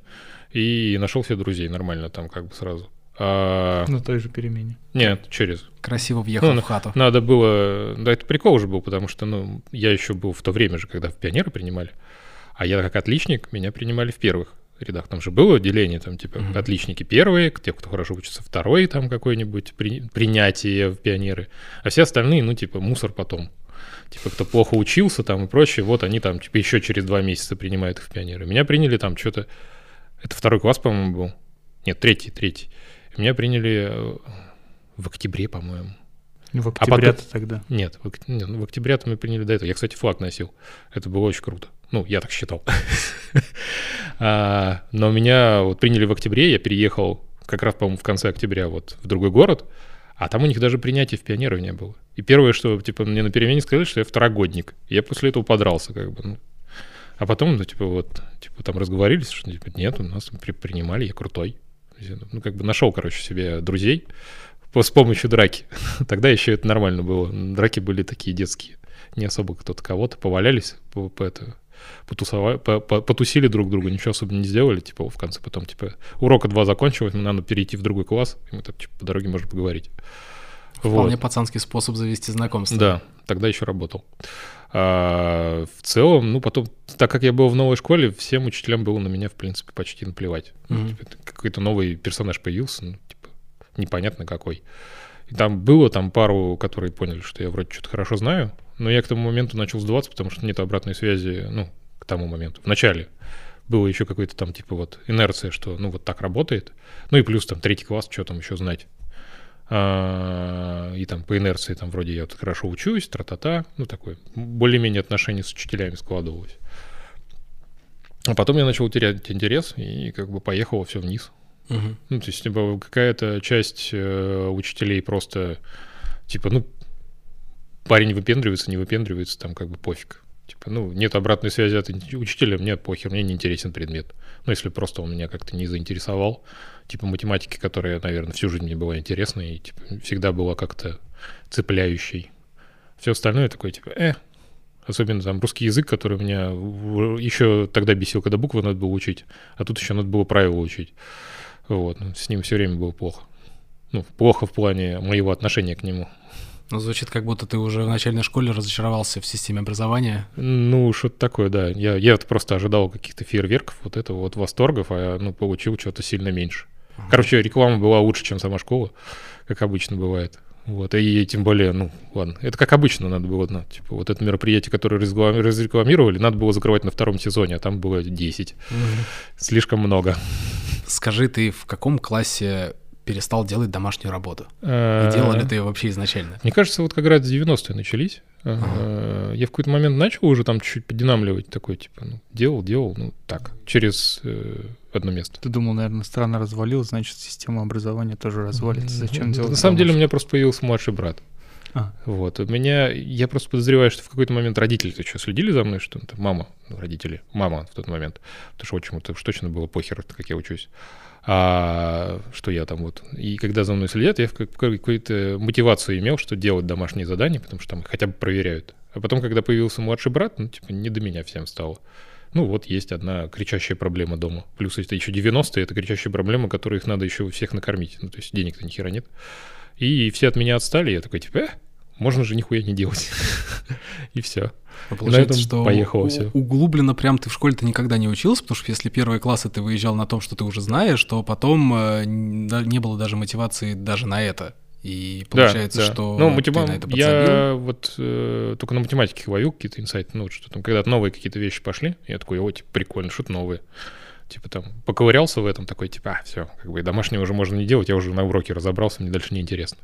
и нашел себе друзей нормально там как бы сразу. А, На той же перемене. нет, через. Красиво въехал Ну, в хату. Надо было... Да, это прикол уже был, потому что, ну, я еще был в то время же, когда в пионеры принимали, а я как отличник, меня принимали в первых рядах. Там же было деление, там, типа, Мгм. отличники первые, те, кто хорошо учится, второй, там, какое-нибудь при- принятие в пионеры, а все остальные, ну, типа, мусор потом. Типа, кто плохо учился там и прочее, вот они там, типа, еще через два месяца принимают их в пионеры. Меня приняли там что-то... Это второй класс, по-моему, был. Нет, третий, третий. Меня приняли э, в октябре, по-моему. В А октябре-то тогда. Нет, в, ок- не, ну, в октябре-то мы приняли до этого. Я, кстати, флаг носил. Это было очень круто. Ну, я так считал. А, Но меня вот приняли в октябре, я переехал как раз, по-моему, в конце октября вот в другой город, а там у них даже принятия в пионеров не было. И первое, что, типа, мне на перемене сказали, что я второгодник. Я после этого подрался, как бы, ну. А потом, ну, типа, вот, типа, там разговорились, что, типа, нет, у нас при- принимали, я крутой. Ну, как бы нашел, короче, себе друзей с помощью драки. Тогда еще это нормально было. Драки были такие детские. Не особо кто-то кого-то повалялись, по, по это, потусовали, по- по- потусили друг друга, ничего особо не сделали. Типа в конце потом, типа, урока два закончилось, нам надо перейти в другой класс, и мы так, типа, по дороге можем поговорить. Вполне Вот. пацанский способ завести знакомство. Да, тогда еще работал. А, в целом, ну, потом, так как я был в новой школе, всем учителям было на меня, в принципе, почти наплевать. Ну, Мгм. типа, какой-то новый персонаж появился, ну, типа, непонятно какой. И там было там пару, которые поняли, что я вроде что-то хорошо знаю, но я к тому моменту начал сдаваться, потому что нет обратной связи, ну, к тому моменту. В начале было еще какой-то там, типа, вот, инерция, что, ну, вот так работает. Ну, и плюс там третий класс, что там еще знать. А, и там по инерции там вроде я вот хорошо учусь, тра-та-та, ну такое, более-менее отношения с учителями складывалось. А потом я начал терять интерес и как бы поехало все вниз. Мгм. Ну, то есть типа, какая-то часть э, учителей просто, типа, ну, парень выпендривается, не выпендривается, там как бы пофиг. Типа, ну, нет обратной связи от учителя, мне похер, мне не интересен предмет. Ну, если просто он меня как-то не заинтересовал, типа математики, которая, наверное, всю жизнь мне была интересна и типа, всегда была как-то цепляющей. Все остальное такое, типа, э, Особенно там русский язык, который меня еще тогда бесил, когда буквы надо было учить, а тут еще надо было правила учить. Вот, ну, с ним все время было плохо. Ну, плохо в плане моего отношения к нему. Ну, звучит, как будто ты уже в начальной школе разочаровался в системе образования. Ну, что-то такое, да. Я, я просто ожидал каких-то фейерверков, вот этого вот восторгов, а ну, получил что-то сильно меньше. Короче, реклама была лучше, чем сама школа, как обычно бывает. Вот, и тем более, ну, ладно, это как обычно надо было, ну, типа, вот это мероприятие, которое разреклам- разрекламировали, надо было закрывать на втором сезоне, а там было 10. Слишком много. Скажи, ты в каком классе перестал делать домашнюю работу? И Э, делал ли ты ее вообще изначально? Мне кажется, вот как раз 90-е начались. Э, Я в какой-то момент начал уже там чуть-чуть подинамливать, такой, типа, ну, делал, делал, ну, так, через э, одно место. Ты думал, наверное, страна развалилась, значит, система образования тоже развалится. Зачем Ну, делать? На самом деле у меня просто появился младший брат. А. Вот. У меня, я просто подозреваю, что в какой-то момент родители-то что, следили за мной, что это мама, ну, родители, мама в тот момент, потому что отчиму-то уж точно было похер, как я учусь. А что я там вот. И когда за мной следят, я какую-то мотивацию имел, что делать домашние задания, потому что там хотя бы проверяют. А потом, когда появился младший брат, ну, типа, не до меня всем стало. Ну, вот есть одна кричащая проблема дома. Плюс это еще 90-е, это кричащая проблема, которую их надо еще всех накормить. Ну, то есть денег-то ни хера нет. И все от меня отстали, я такой, типа, э, можно же нихуя не делать. И все. Ну, Получается, этом что поехало всё. углубленно прям ты в школе-то никогда не учился, потому что если первые классы ты выезжал на том, что ты уже знаешь, то потом э, не было даже мотивации даже на это. И получается, Да, да. что ну, ты матема- на это подсобил. я вот э, только на математике ловил какие-то инсайты, ну, что там, когда новые какие-то вещи пошли, я такой, о, типа, прикольно, что-то новое. Типа там поковырялся в этом, такой, типа, а, все, как бы и домашнего уже можно не делать, я уже на уроке разобрался, мне дальше не интересно.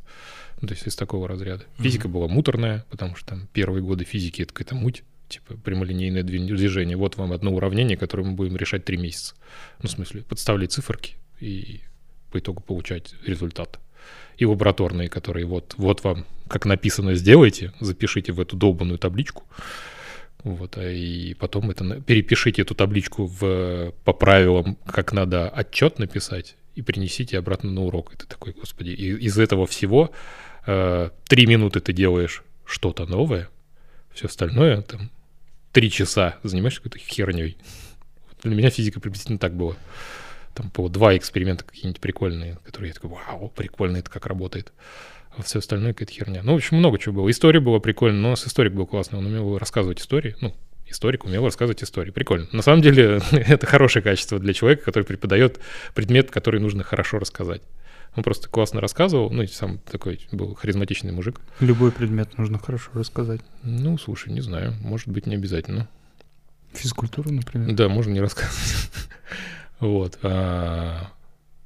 Ну, то есть из такого разряда. Физика была муторная, потому что там первые годы физики это какая-то муть, типа прямолинейное движ- движение. Вот вам одно уравнение, которое мы будем решать три месяца. Ну, в смысле, подставлять циферки и по итогу получать результат. И лабораторные, которые вот, вот вам, как написано, сделайте, запишите в эту долбанную табличку. Вот, а и потом это перепишите эту табличку в, по правилам, как надо отчет написать, и принесите обратно на урок. И ты такой, господи, и из этого всего три минуты ты делаешь что-то новое, все остальное там три часа занимаешься какой-то херней. Для меня физика приблизительно так было. Там по два эксперимента какие-нибудь прикольные, которые я такой, вау, прикольно это как работает. А все остальное какая-то херня. Ну, в общем, много чего было. История была прикольная, но у нас историк был классный, он умел рассказывать истории. Ну, историк умел рассказывать истории. Прикольно. На самом деле, это хорошее качество для человека, который преподает предмет, который нужно хорошо рассказать. Он просто классно рассказывал, ну, и сам такой был харизматичный мужик. Любой предмет нужно хорошо рассказать. Ну, слушай, не знаю, может быть, не обязательно. Физкультуру, например. Да, можно не рассказывать. Вот. А,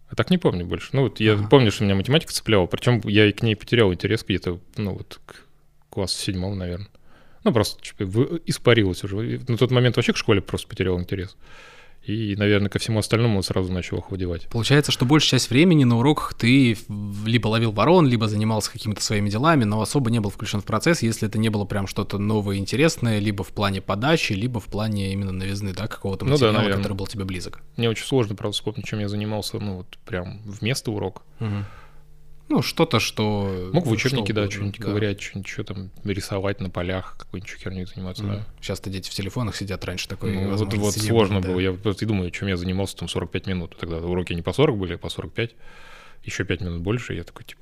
а так не помню больше. Ну, вот я Ага. помню, что меня математика цепляла, причем я и к ней потерял интерес где-то, ну, вот к классу седьмом, наверное. Ну, просто типа, испарилась уже. На тот момент вообще к школе просто потерял интерес. И, наверное, ко всему остальному он сразу начал охладевать. Получается, что большая часть времени на уроках ты либо ловил ворон, либо занимался какими-то своими делами, но особо не был включен в процесс, если это не было прям что-то новое, интересное, либо в плане подачи, либо в плане именно новизны, да, какого-то Ну да, материала, наверное. который был тебе близок. Мне очень сложно, правда, вспомнить, чем я занимался, ну, вот прям вместо урока. Ну, что-то, что... Мог в что учебнике, да, угодно, что-нибудь ковырять, что-нибудь еще там рисовать на полях, какой-нибудь херней заниматься, да. Сейчас-то дети в телефонах сидят, раньше такой Ну, вот, вот не сложно да. было. Я просто и думаю, чем я занимался там 45 минут. Тогда уроки не по 40 были, а по 45. Еще 5 минут больше. Я такой, типа,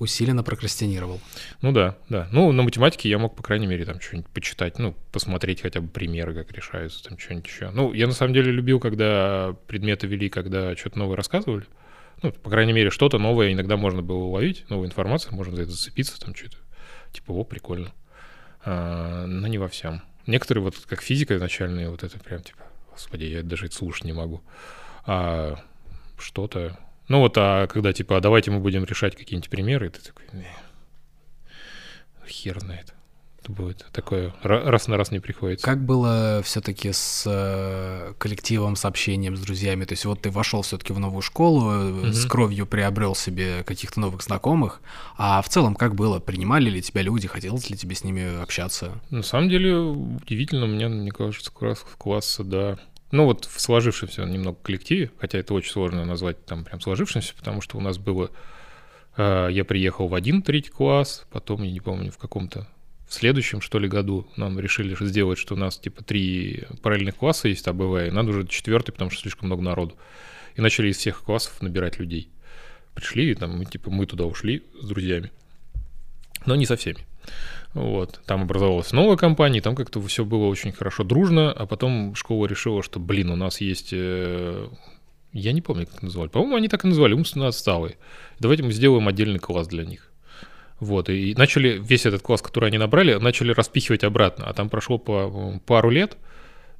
Усиленно прокрастинировал. ну да, да. Ну, на математике я мог, по крайней мере, там что-нибудь почитать, ну, посмотреть хотя бы примеры, как решаются, там что-нибудь еще. Ну, я на самом деле любил, когда предметы вели, когда что-то новое рассказывали. Ну, по крайней мере, что-то новое иногда можно было уловить, новую информацию, можно за это зацепиться, там что-то. Типа, о, прикольно. А, но не во всем. Некоторые, вот как физика начальная, вот это прям типа, господи, я даже это слушать не могу. А что-то... Ну вот, а когда типа, а давайте мы будем решать какие-нибудь примеры, ты такой, «Не, хер знает. Это будет такое, ра- раз на раз не приходится. Как было все-таки с э, коллективом, с общением с друзьями? То есть вот ты вошел все-таки в новую школу, э, с кровью приобрел себе каких-то новых знакомых, а в целом как было? Принимали ли тебя люди, хотелось ли тебе с ними общаться? На самом деле, удивительно, мне, мне кажется, класс, класса, да. Ну вот в сложившемся немного коллективе, хотя это очень сложно назвать там прям сложившимся, потому что у нас было... э, я приехал в один третий класс, потом, я не помню, в каком-то... В следующем, что ли, году нам решили сделать, что у нас типа три параллельных класса есть АБВ, и надо уже четвертый, потому что слишком много народу. И начали из всех классов набирать людей. Пришли, и там, типа, мы туда ушли с друзьями. Но не со всеми. Вот. Там образовалась новая компания, там как-то все было очень хорошо дружно, а потом школа решила, что, блин, у нас есть... э, Я не помню, как называли. По-моему, они так и назвали, умственно отсталые. Давайте мы сделаем отдельный класс для них. Вот, и начали весь этот класс, который они набрали, начали распихивать обратно. А там прошло по пару лет,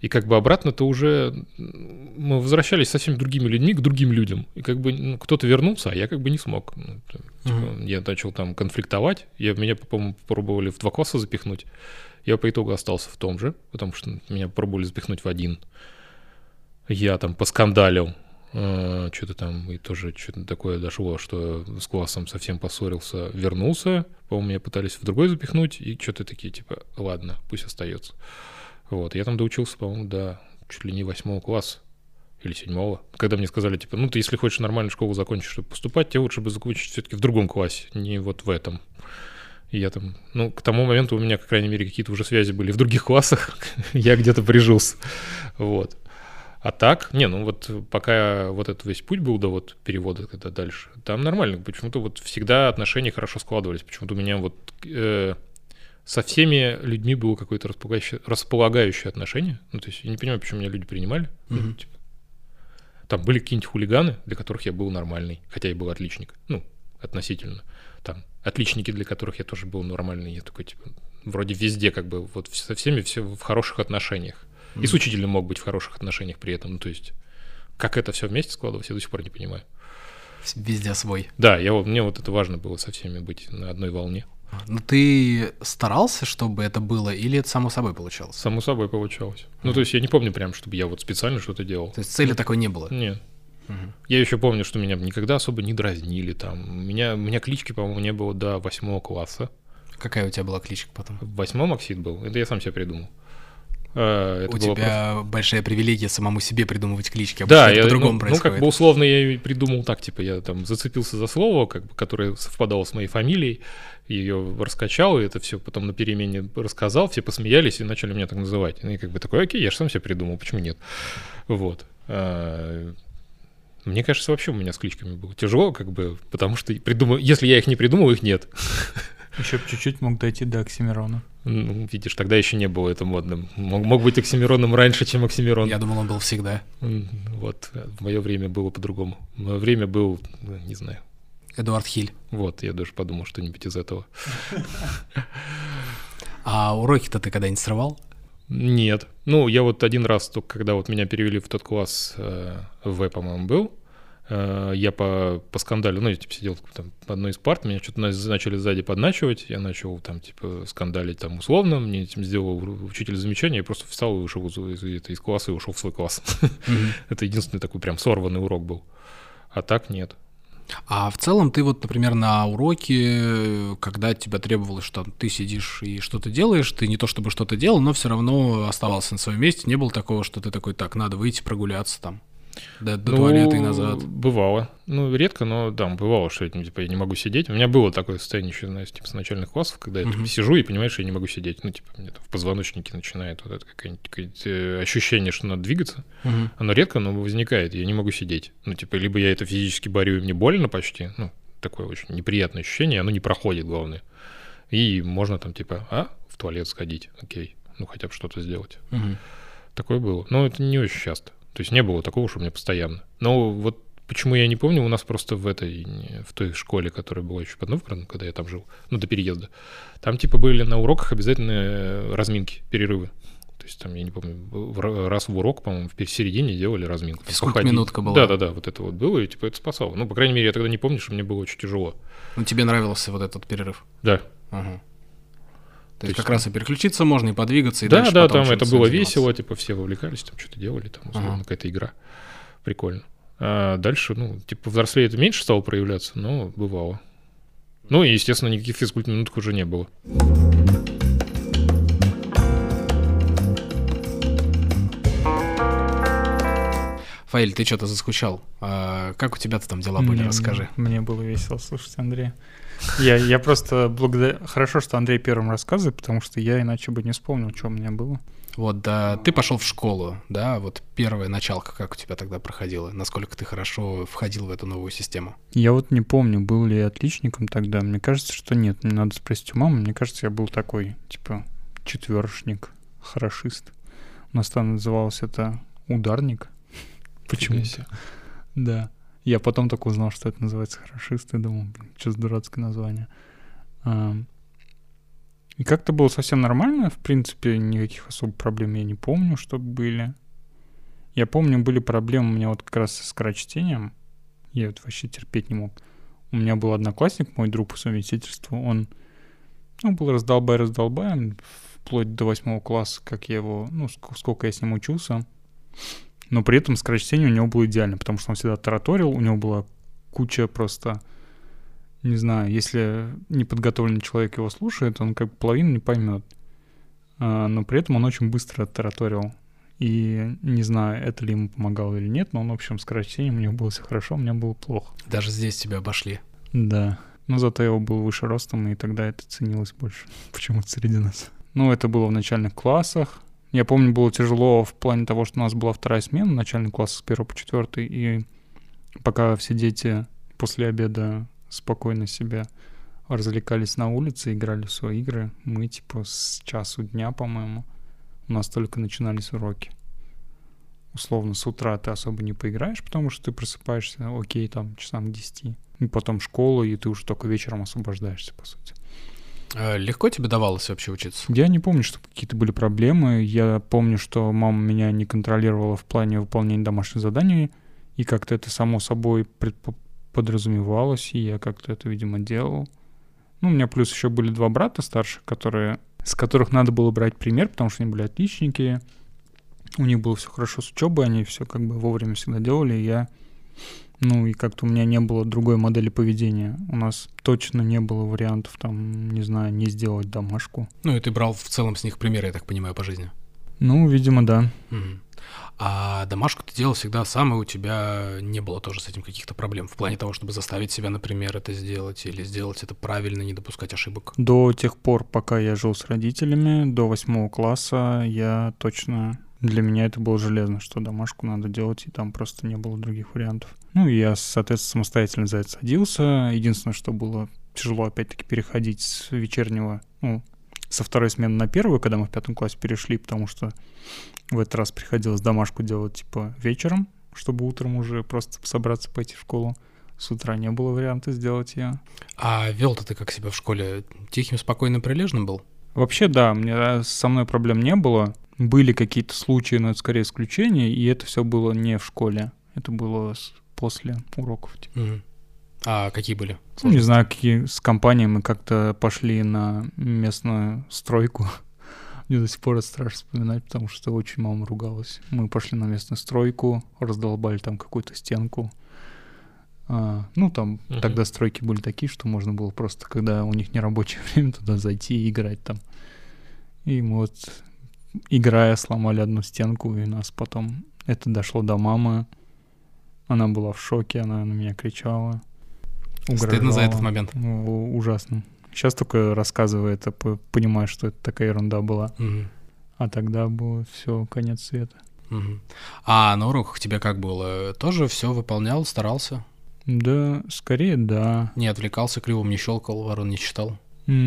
и как бы обратно-то уже мы возвращались со всеми другими людьми к другим людям. И как бы ну, кто-то вернулся, а я как бы не смог. Ну, типа, Мгм. Я начал там конфликтовать. Я, меня, по-моему, попробовали в два класса запихнуть. Я по итогу остался в том же, потому что меня пробовали запихнуть в один. Я там поскандалил. Что-то там, и тоже что-то такое дошло, что с классом совсем поссорился, вернулся. По-моему, меня пытались в другой запихнуть, и что-то такие, типа, ладно, пусть остается. Вот, я там доучился, по-моему, до чуть ли не восьмого класса или седьмого. Когда мне сказали, типа, ну, ты если хочешь нормальную школу закончить, чтобы поступать, тебе лучше бы закончить все-таки в другом классе, не вот в этом. И я там, ну, к тому моменту у меня, по крайней мере, какие-то уже связи были в других классах, я где-то прижился. Вот. А так, не, ну вот пока вот этот весь путь был до вот перевода когда дальше, там нормально, почему-то вот всегда отношения хорошо складывались, почему-то у меня вот э, со всеми людьми было какое-то располагающее, располагающее отношение, ну то есть я не понимаю, почему меня люди принимали, Ну, Мгм. типа, там были какие-нибудь хулиганы, для которых я был нормальный, хотя я был отличник, ну, относительно, там, отличники, для которых я тоже был нормальный, я такой, типа, вроде везде как бы, вот со всеми все в хороших отношениях. И с учителем мог быть в хороших отношениях при этом. Ну, то есть, как это все вместе складывалось, я до сих пор не понимаю. Везде свой. Да, я, мне вот это важно было со всеми быть на одной волне. Ну ты старался, чтобы это было, или это само собой получалось? Само собой получалось. Ну, то есть, я не помню прям, чтобы я вот специально что-то делал. То есть цели такой не было? Нет. Мгм. Я еще помню, что меня никогда особо не дразнили там. Меня, у меня клички, по-моему, не было до восьмого класса. Какая у тебя была кличка потом? В восьмом Оксид был. Это я сам себе придумал. А, это У было тебя большая привилегия самому себе придумывать клички, Да, обычно это я, ну, по-другому ну, происходит. как бы условно я придумал так, типа, я там зацепился за слово, как бы, которое совпадало с моей фамилией, ее раскачал, и это все потом на перемене рассказал, все посмеялись и начали меня так называть. Ну, и как бы такой, окей, я же сам себе придумал, почему нет? Вот. А, Мне кажется, вообще у меня с кличками было тяжело, как бы, потому что придумал, если я их не придумал, их нет. Еще б чуть-чуть мог дойти до Оксимирона. Ну, видишь, тогда еще не было это модным. Мог, мог быть Оксимироном раньше, чем Оксимирон. Я думал, он был всегда. Вот, в мое время было по-другому. Мое время был, ну, не знаю. Эдуард Хиль. Вот, я даже подумал что-нибудь из этого. А уроки-то ты когда-нибудь срывал? Нет. Ну, я вот один раз, только когда вот меня перевели в тот класс, э, В, по-моему, был, э, я по, по скандалю, ну, я типа сидел там по одной из парт, меня что-то на- начали сзади подначивать, я начал там, типа, скандалить там условно, мне этим сделал учитель замечание, я просто встал и вышел из, из- из- класса и ушел в свой класс. Это единственный такой прям сорванный урок был. А так нет. А в целом ты вот, например, на уроке, когда тебя требовалось, что ты сидишь и что-то делаешь, ты не то чтобы что-то делал, но все равно оставался на своем месте, не было такого, что ты такой, так, надо выйти прогуляться там, до, до Ну, туалета и назад. Бывало. Ну, редко, но да, бывало, что я, типа, я не могу сидеть. У меня было такое состояние еще, знаешь, типа, с начальных классов, когда я типа, Мгм. сижу и понимаю, что я не могу сидеть. Ну, типа, мне там в позвоночнике начинает вот это какое-нибудь э, ощущение, что надо двигаться. Мгм. Оно редко, но возникает, я не могу сидеть. Ну, типа, либо я это физически борю, и мне больно почти, ну, такое очень неприятное ощущение, оно не проходит, главное. И можно там, типа, а, в туалет сходить, окей, ну, хотя бы что-то сделать. Мгм. Такое было. Но это не очень часто. То есть не было такого, что у меня постоянно. Но вот почему я не помню, у нас просто в этой, в той школе, которая была еще под Новгородом, когда я там жил, ну, до переезда, там типа были на уроках обязательно э, разминки, перерывы. То есть там, я не помню, раз в урок, по-моему, в середине делали разминку. Походить. минутка была. Да-да-да, вот это вот было, и типа это спасало. Ну, по крайней мере, я тогда не помню, что мне было очень тяжело. Ну, тебе нравился вот этот перерыв? Да, Ага. То, То есть есть- как раз и переключиться можно, и подвигаться, и да, дальше да, потом там это было весело, типа все вовлекались, там что-то делали, там условно Ага. какая-то игра. Прикольно. А дальше, ну, типа взрослее это меньше стало проявляться, но бывало. Ну и, естественно, никаких физкульт минуток уже не было. Фаиль, ты что-то заскучал. А как у тебя-то там дела были? Мне- Расскажи. Мне было весело слушать Андрея. Я, я просто благодаря... Хорошо, что Андрей первым рассказывает, потому что я иначе бы не вспомнил, что у меня было. Вот, да, ты пошел в школу, да, вот первая началка, как у тебя тогда проходила? Насколько ты хорошо входил в эту новую систему? Я вот не помню, был ли я отличником тогда. Мне кажется, что нет. Мне надо спросить у мамы. Мне кажется, я был такой, типа, четверошник, хорошист. У нас там называлось это ударник. Почему? Фига себе. Да. Я потом только узнал, что это называется хорошист, и думал, блин, что за дурацкое название. И как-то было совсем нормально, в принципе, никаких особо проблем я не помню, чтобы были. Я помню, были проблемы у меня вот как раз со скорочтением. Я вот вообще терпеть не мог. У меня был одноклассник, мой друг по совместительству, он ну, был раздолбай-раздолбай, вплоть до восьмого класса, как я его, ну, ск- сколько я с ним учился. Но при этом скорочтение у него было идеально, потому что он всегда тараторил, у него была куча просто, не знаю, если неподготовленный человек его слушает, он как бы половину не поймет. А, но при этом он очень быстро тараторил. И не знаю, это ли ему помогало или нет, но он, в общем, с скорочтением у него было все хорошо, у меня было плохо. Даже здесь тебя обошли. Да. Но зато я был выше ростом, и тогда это ценилось больше почему-то среди нас. Ну, это было в начальных классах. Я помню, было тяжело в плане того, что у нас была вторая смена, начальный класс с 1 по 4, и пока все дети после обеда спокойно себе развлекались на улице, играли в свои игры, мы типа с часу дня, по-моему, у нас только начинались уроки. Условно, с утра ты особо не поиграешь, потому что ты просыпаешься, окей, там, часам к 10. И потом школа, и ты уже только вечером освобождаешься, по сути. А легко тебе давалось вообще учиться? Я не помню, что какие-то были проблемы. Я помню, что мама меня не контролировала в плане выполнения домашних заданий, и как-то это само собой подразумевалось, и я как-то это, видимо, делал. Ну, у меня плюс еще были два брата старших, которые, с которых надо было брать пример, потому что они были отличники. У них было все хорошо с учебой, они все как бы вовремя всегда делали, и я ну и как-то у меня не было другой модели поведения. У нас точно не было вариантов там, не знаю, не сделать домашку. Ну и ты брал в целом с них примеры, я так понимаю, по жизни. Ну, видимо, да. Мгм. А домашку ты делал всегда сам, и у тебя не было тоже с этим каких-то проблем в плане того, чтобы заставить себя, например, это сделать, или сделать это правильно, не допускать ошибок? До тех пор, пока я жил с родителями, до восьмого класса, я точно... Для меня это было железно, что домашку надо делать, и там просто не было других вариантов. Ну, я, соответственно, самостоятельно за это садился. Единственное, что было тяжело, опять-таки, переходить с вечернего, ну, со второй смены на первую, когда мы в пятом классе перешли, потому что в этот раз приходилось домашку делать, типа, вечером, чтобы утром уже просто собраться пойти в школу. С утра не было варианта сделать я. А вел-то ты как себя в школе? Тихим, спокойным, прилежным был? Вообще, да, мне со мной проблем не было. Были какие-то случаи, но это скорее исключения, и это все было не в школе. Это было после уроков. типа. Мгм. А какие были? Ну, не знаю, какие с компанией мы как-то пошли на местную стройку. Мне до сих пор это страшно вспоминать, потому что очень мама ругалась. Мы пошли на местную стройку, раздолбали там какую-то стенку. А, ну, там Мгм. тогда стройки были такие, что можно было просто, когда у них не рабочее время, туда зайти и играть там. И мы вот, играя, сломали одну стенку, и нас потом... Это дошло до мамы. Она была в шоке, она на меня кричала. Стыдно за этот угрожала. момент. Ну, ужасно. Сейчас только рассказывая это, понимаю, что это такая ерунда была. Мгм. А тогда было все, конец света. Мгм. А на уроках тебе как было? Тоже все выполнял, старался? Да, скорее да. Не отвлекался, кривом не щелкал, ворон не читал?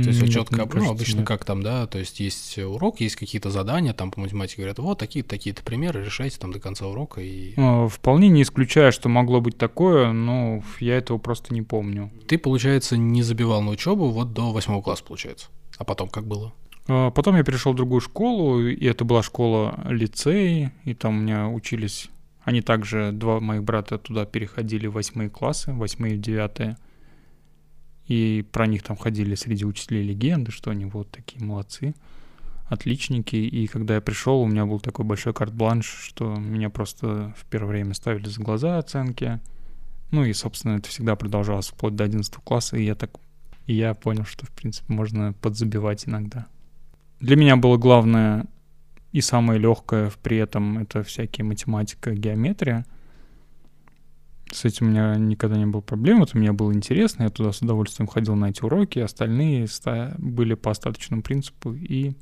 То есть нет, четко, ну, кажется, обычно нет. как там, да, то есть есть урок, есть какие-то задания, там по математике говорят, вот такие-то, такие-то примеры, решайте там до конца урока, и А, Вполне не исключаю, что могло быть такое, но я этого просто не помню. ты, получается, не забивал на учебу вот до восьмого класса, получается. А потом как было? А, Потом я перешел в другую школу, и это была школа лицей, и там у меня учились... Они также, два моих брата туда переходили в восьмые классы, восьмые и девятые. И про них там ходили среди учителей легенды, что они вот такие молодцы, отличники. И когда я пришел, у меня был такой большой карт-бланш, что меня просто в первое время ставили за глаза оценки. Ну и, собственно, это всегда продолжалось вплоть до 11 класса, и я так и я понял, что, в принципе, можно подзабивать иногда. Для меня было главное и самое легкое при этом это всякие математика, геометрия. С этим у меня никогда не было проблем, это мне было интересно, я туда с удовольствием ходил на эти уроки, остальные ста- были по остаточному принципу, и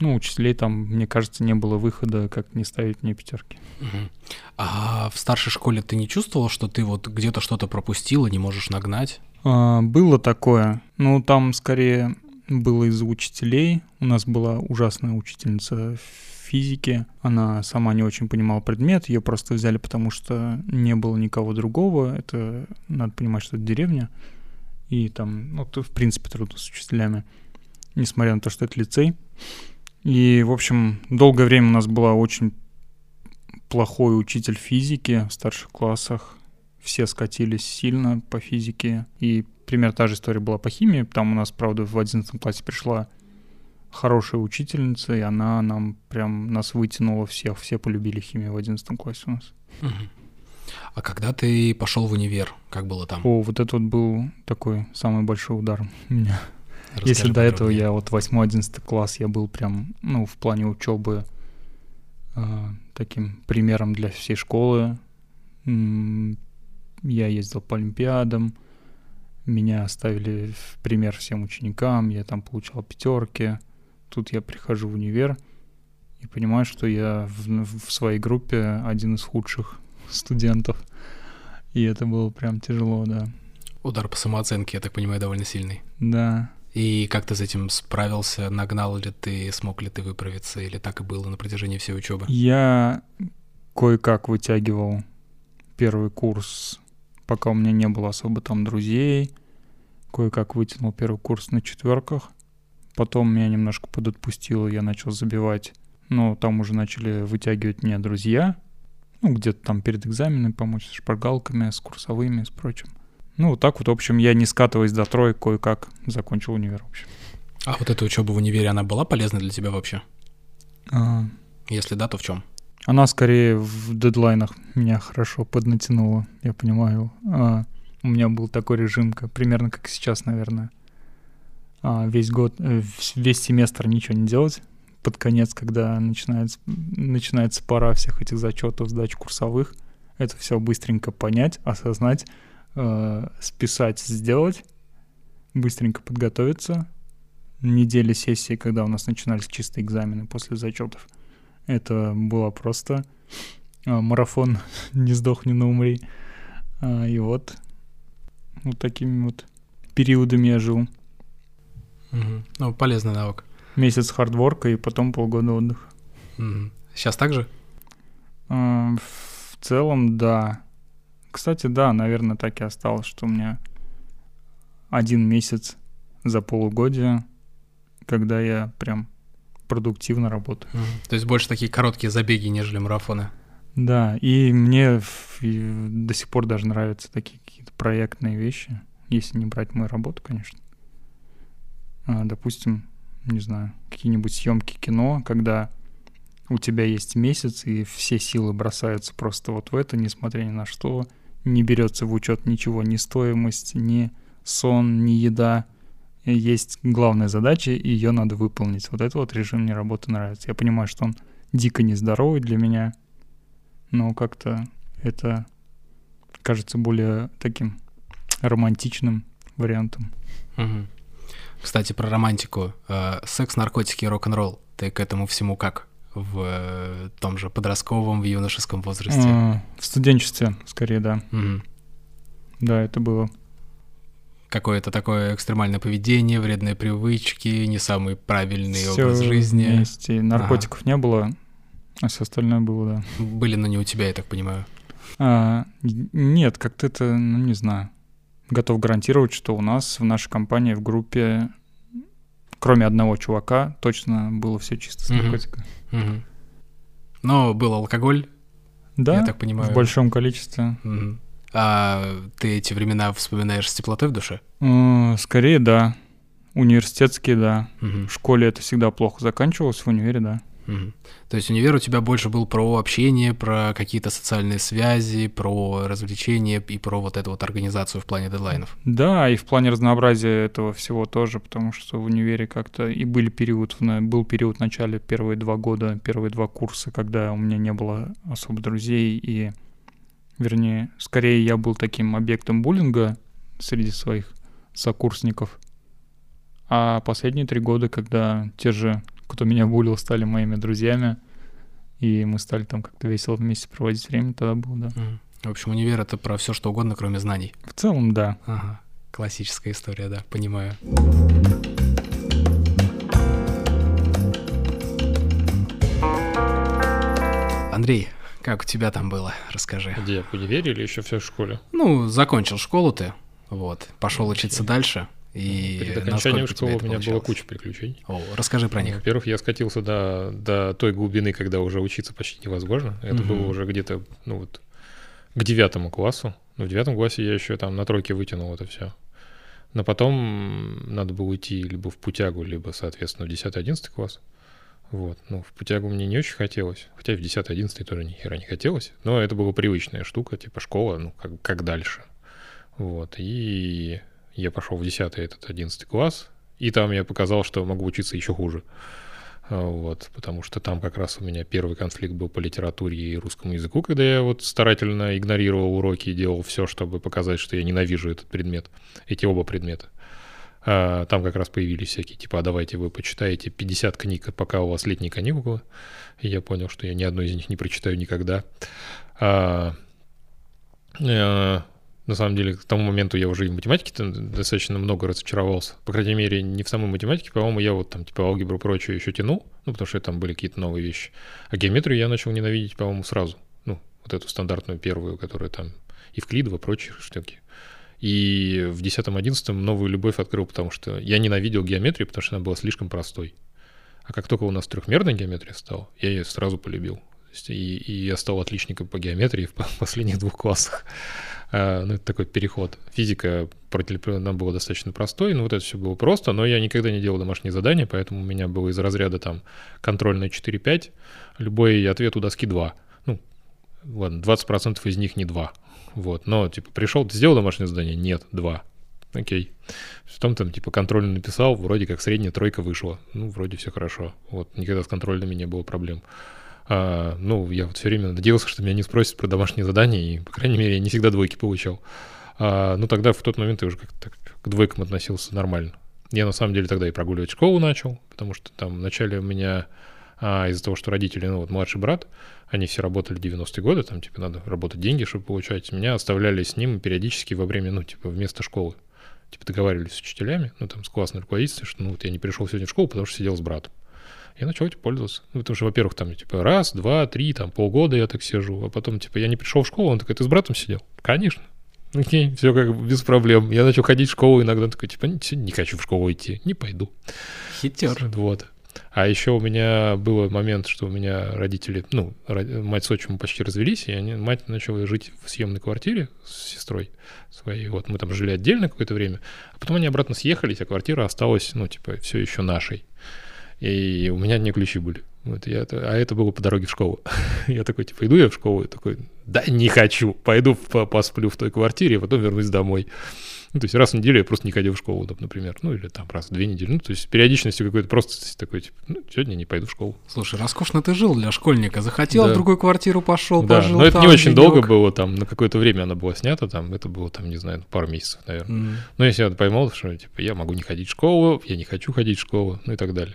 ну, учителей там, мне кажется, не было выхода, как не ставить мне пятерки. А в старшей школе ты не чувствовал, что ты вот где-то что-то пропустил и не можешь нагнать? А, было такое. Ну, там скорее было из-за учителей. У нас была ужасная учительница физики. Она сама не очень понимала предмет. Ее просто взяли, потому что не было никого другого. Это, надо понимать, что это деревня. И там, ну, то, в принципе, трудно с учителями. Несмотря на то, что это лицей. И, в общем, долгое время у нас была очень плохой учитель физики в старших классах все скатились сильно по физике. И пример та же история была по химии. Там у нас, правда, в 11 классе пришла хорошая учительница, и она нам прям нас вытянула всех. Все полюбили химию в 11 классе у нас. А когда ты пошел в универ, как было там? О, вот это вот был такой самый большой удар у меня. Расскажи Если до этого я вот 8-11 класс, я был прям, ну, в плане учебы таким примером для всей школы. Я ездил по Олимпиадам, меня ставили в пример всем ученикам, я там получал пятерки. Тут я прихожу в универ и понимаю, что я в, в своей группе один из худших студентов. И это было прям тяжело, да. Удар по самооценке, я так понимаю, довольно сильный. Да, И как ты с этим справился? Нагнал ли ты, смог ли ты выправиться, или так и было на протяжении всей учебы? Я кое-как вытягивал первый курс, пока у меня не было особо там друзей. Кое-как вытянул первый курс на четверках. Потом меня немножко подотпустило, я начал забивать. Но там уже начали вытягивать меня друзья. Ну, где-то там перед экзаменами помочь с шпаргалками, с курсовыми, с прочим. Ну, вот так вот, в общем, я не скатываясь до троек, кое-как закончил универ, в общем. А вот эта учеба в универе, она была полезна для тебя вообще? А, Если да, то в чем? Она скорее в дедлайнах меня хорошо поднатянула, я понимаю. А, у меня был такой режим, как, примерно как сейчас, наверное. А, весь год, э, весь семестр ничего не делать, под конец, когда начинается, начинается пора всех этих зачетов, сдач курсовых, это все быстренько понять, осознать, э, списать, сделать, быстренько подготовиться. Недели сессии, когда у нас начинались чистые экзамены после зачетов, это было просто э, марафон «Не сдохни, но умри». А, и вот, вот такими вот периодами я жил. Угу. Ну, полезный навык. Месяц хардворка и потом полгода отдыха. Угу. Сейчас так же? А, в целом, да. Кстати, да, наверное, так и осталось, что у меня один месяц за полугодие, когда я прям продуктивно работаю. Угу. То есть больше такие короткие забеги, нежели марафоны? Да, и мне до сих пор даже нравятся такие какие-то проектные вещи, если не брать мою работу, конечно. А, допустим, не знаю, какие-нибудь съемки кино, когда у тебя есть месяц, и все силы бросаются просто вот в это, несмотря ни на что, не берется в учет ничего, ни стоимость, ни сон, ни еда. Есть главная задача, и ее надо выполнить. Вот это вот режим мне работы нравится. Я понимаю, что он дико нездоровый для меня — но как-то это кажется более таким романтичным вариантом. Угу. Кстати, про романтику. Э, секс, наркотики и рок-н-ролл. Ты к этому всему как? В э, том же подростковом, в юношеском возрасте? В студенчестве, скорее, да. Угу. Да, это было. Какое-то такое экстремальное поведение, вредные привычки, не самый правильный Всё образ жизни. Вместе. Наркотиков ага. не было, а все остальное было, да. Были, но не у тебя, я так понимаю. А, нет, как-то это, ну не знаю. Готов гарантировать, что у нас в нашей компании, в группе, кроме одного чувака, точно было все чисто с наркотиками. Угу. Но был алкоголь, да, я так понимаю. в большом количестве. Угу. А ты эти времена вспоминаешь с теплотой в душе? Скорее, да. Университетские, да. Угу. В школе это всегда плохо заканчивалось, в универе, да. То есть универ у тебя больше был про общение, про какие-то социальные связи, про развлечения и про вот эту вот организацию в плане дедлайнов. Да, и в плане разнообразия этого всего тоже, потому что в универе как-то и были период, был период в начале первые два года, первые два курса, когда у меня не было особо друзей, и, вернее, скорее я был таким объектом буллинга среди своих сокурсников. А последние три года, когда те же кто меня булил, стали моими друзьями. И мы стали там как-то весело вместе проводить время, тогда был, да. В общем, универ — это про все что угодно, кроме знаний. В целом, да. Ага. Классическая история, да, понимаю. Андрей, как у тебя там было? Расскажи. Где, в универе или еще все в школе? Ну, закончил школу ты, вот, пошел учиться дальше. И Перед окончанием школы у меня было куча приключений. О, расскажи про них. Во-первых, я скатился до, до той глубины, когда уже учиться почти невозможно. Это угу. было уже где-то, ну вот, к девятому классу. Ну, в девятом классе я еще там на тройке вытянул это все. Но потом надо было идти либо в путягу, либо, соответственно, в 10-11 класс. Вот. Ну, в путягу мне не очень хотелось. Хотя и в 10-11 тоже ни хера не хотелось. Но это была привычная штука, типа школа, ну, как, как дальше. Вот. И я пошел в 10 этот 11 класс, и там я показал, что могу учиться еще хуже. А, вот, потому что там как раз у меня первый конфликт был по литературе и русскому языку, когда я вот старательно игнорировал уроки и делал все, чтобы показать, что я ненавижу этот предмет, эти оба предмета. А, там как раз появились всякие, типа, а давайте вы почитаете 50 книг, пока у вас летние каникулы. И я понял, что я ни одной из них не прочитаю никогда. А, а на самом деле, к тому моменту я уже и в математике достаточно много разочаровался. По крайней мере, не в самой математике, по-моему, я вот там типа алгебру прочее еще тянул, ну, потому что там были какие-то новые вещи. А геометрию я начал ненавидеть, по-моему, сразу. Ну, вот эту стандартную первую, которая там Евклидова, прочие штуки. И в 10-11 новую любовь открыл, потому что я ненавидел геометрию, потому что она была слишком простой. А как только у нас трехмерная геометрия стала, я ее сразу полюбил. И, и я стал отличником по геометрии в последних двух классах. А, ну, это такой переход. Физика нам была достаточно простой, ну, вот это все было просто, но я никогда не делал домашние задания, поэтому у меня было из разряда там контрольная 4-5, любой ответ у доски 2. Ну, ладно, 20% из них не 2. Вот, но, типа, пришел, ты сделал домашнее задание? Нет, 2. окей. Потом там, типа, контрольно написал, вроде как средняя тройка вышла. Ну, вроде все хорошо. Вот, никогда с контрольными не было проблем. А, ну, я вот все время надеялся, что меня не спросят про домашние задания, и, по крайней мере, я не всегда двойки получал. А, ну, тогда в тот момент я уже как-то к двойкам относился нормально. Я на самом деле тогда и прогуливать школу начал, потому что там вначале у меня а, из-за того, что родители, ну вот младший брат, они все работали 90-е годы, там типа надо работать деньги, чтобы получать. Меня оставляли с ним периодически во время, ну типа вместо школы. Типа договаривались с учителями, ну там с классной руководителем, что ну вот я не пришел сегодня в школу, потому что сидел с братом. Я начал этим пользоваться. Ну, потому что, во-первых, там, типа, раз, два, три, там, полгода я так сижу, а потом, типа, я не пришел в школу, он такой, ты с братом сидел? Конечно. Окей, все как без проблем. Я начал ходить в школу иногда, такой, типа, не хочу в школу идти, не пойду. Хитер. Вот. А еще у меня был момент, что у меня родители, ну, мать с отчимом почти развелись, и они, мать начала жить в съемной квартире с сестрой своей. Вот мы там жили отдельно какое-то время, а потом они обратно съехались, а квартира осталась, ну, типа, все еще нашей. И у меня не ключи были. Вот я, а это было по дороге в школу. я такой, типа, иду я в школу, и такой, да не хочу, пойду посплю в той квартире, а потом вернусь домой. Ну, то есть раз в неделю я просто не ходил в школу, например. Ну, или там раз в две недели. Ну, то есть периодичностью какой-то просто такой, типа, ну, сегодня не пойду в школу. Слушай, роскошно ты жил для школьника. Захотел Да. в другую квартиру, пошел, Да, пожил но это не там очень денек. долго было, там, на какое-то время она была снята, там, это было, там, не знаю, пару месяцев, наверное. М. Но если я поймал, что, типа, я могу не ходить в школу, я не хочу ходить в школу, ну и так далее.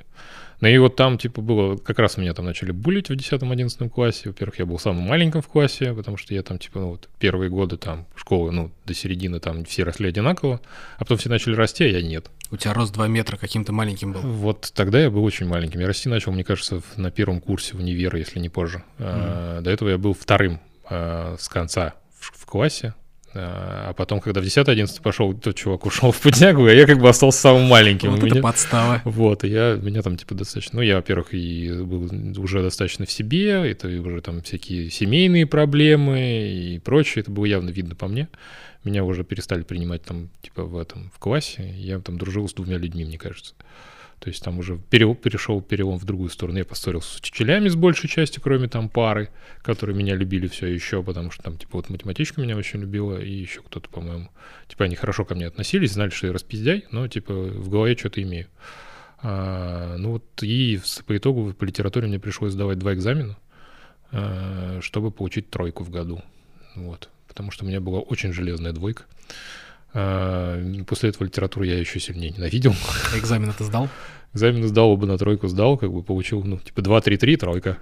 Ну и вот там, типа, было, как раз меня там начали булить в 10-11 классе. Во-первых, я был самым маленьким в классе, потому что я там, типа, ну вот, первые годы там школы, ну, до середины там все росли одинаково, а потом все начали расти, а я нет. У тебя рост 2 метра, каким то маленьким был. Вот тогда я был очень маленьким. Я расти начал, мне кажется, на первом курсе универа, если не позже. А, До этого я был вторым а, с конца в, в классе. А а потом, когда в 10-11 пошел, тот чувак ушел в поднягу, а я как бы остался самым маленьким. Вот У это меня- подстава. Вот, и я, меня там, типа, достаточно... Ну, я, во-первых, и был уже достаточно в себе, это уже там всякие семейные проблемы и прочее, это было явно видно по мне. Меня уже перестали принимать там, типа, в этом, в классе. Я там дружил с двумя людьми, мне кажется. То есть там уже пере- перешел перелом в другую сторону. Я поссорился с учителями с большей частью, кроме там пары, которые меня любили все еще, потому что там, типа, вот математичка меня очень любила, и еще кто-то, по-моему. Типа, они хорошо ко мне относились, знали, что я распиздяй, но, типа, в голове что-то имею. А, ну вот и по итогу по литературе мне пришлось сдавать два экзамена, а, чтобы получить тройку в году. Вот. Потому что у меня была очень железная двойка. А, После этого литературу я еще сильнее ненавидел. Экзамен ты сдал? Экзамены сдал бы на тройку, сдал, как бы получил, ну, типа 2-3-3, тройка.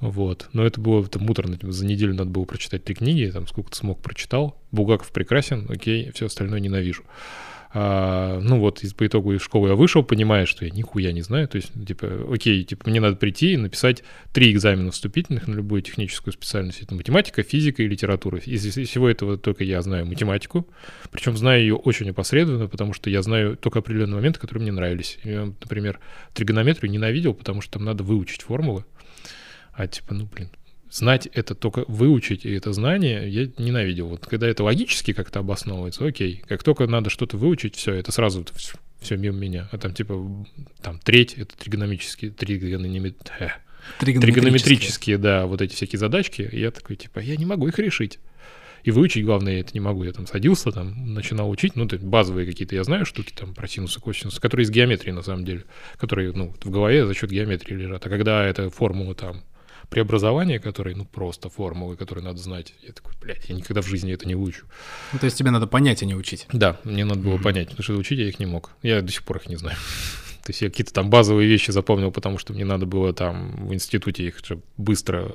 Вот. Но это было там, муторно. Типа, За неделю надо было прочитать три книги, там сколько-то смог прочитал. Булгаков прекрасен, окей, все остальное ненавижу. А, ну вот, из, по итогу из школы я вышел, понимая, что я нихуя не знаю. То есть, типа, окей, типа, мне надо прийти и написать три экзамена вступительных на любую техническую специальность. Это математика, физика и литература. Из из всего этого только я знаю математику. Причем знаю ее очень опосредованно, потому что я знаю только определенные моменты, которые мне нравились. Я, например, тригонометрию ненавидел, потому что там надо выучить формулы. А типа, ну, блин, знать это только выучить, и это знание я ненавидел. Вот когда это логически как-то обосновывается, окей. Как только надо что-то выучить, все, это сразу все мимо меня. А там типа, там треть, это тригономические, тригономет... э, тригонометрические, да, вот эти всякие задачки. И я такой, типа, я не могу их решить. И выучить, главное, я это не могу. Я там садился, там, начинал учить, ну, базовые какие-то я знаю штуки, там, про синусы, косинусы, которые из геометрии, на самом деле, которые, ну, в голове за счет геометрии лежат. А когда это формулы там преобразования, которые, ну, просто формулы, которые надо знать, я такой, блядь, я никогда в жизни это не выучу. Ну, то есть тебе надо понять, а не учить. Да, мне надо было Мгм. понять, потому что учить я их не мог. Я до сих пор их не знаю. То есть я какие-то там базовые вещи запомнил, потому что мне надо было там в институте их быстро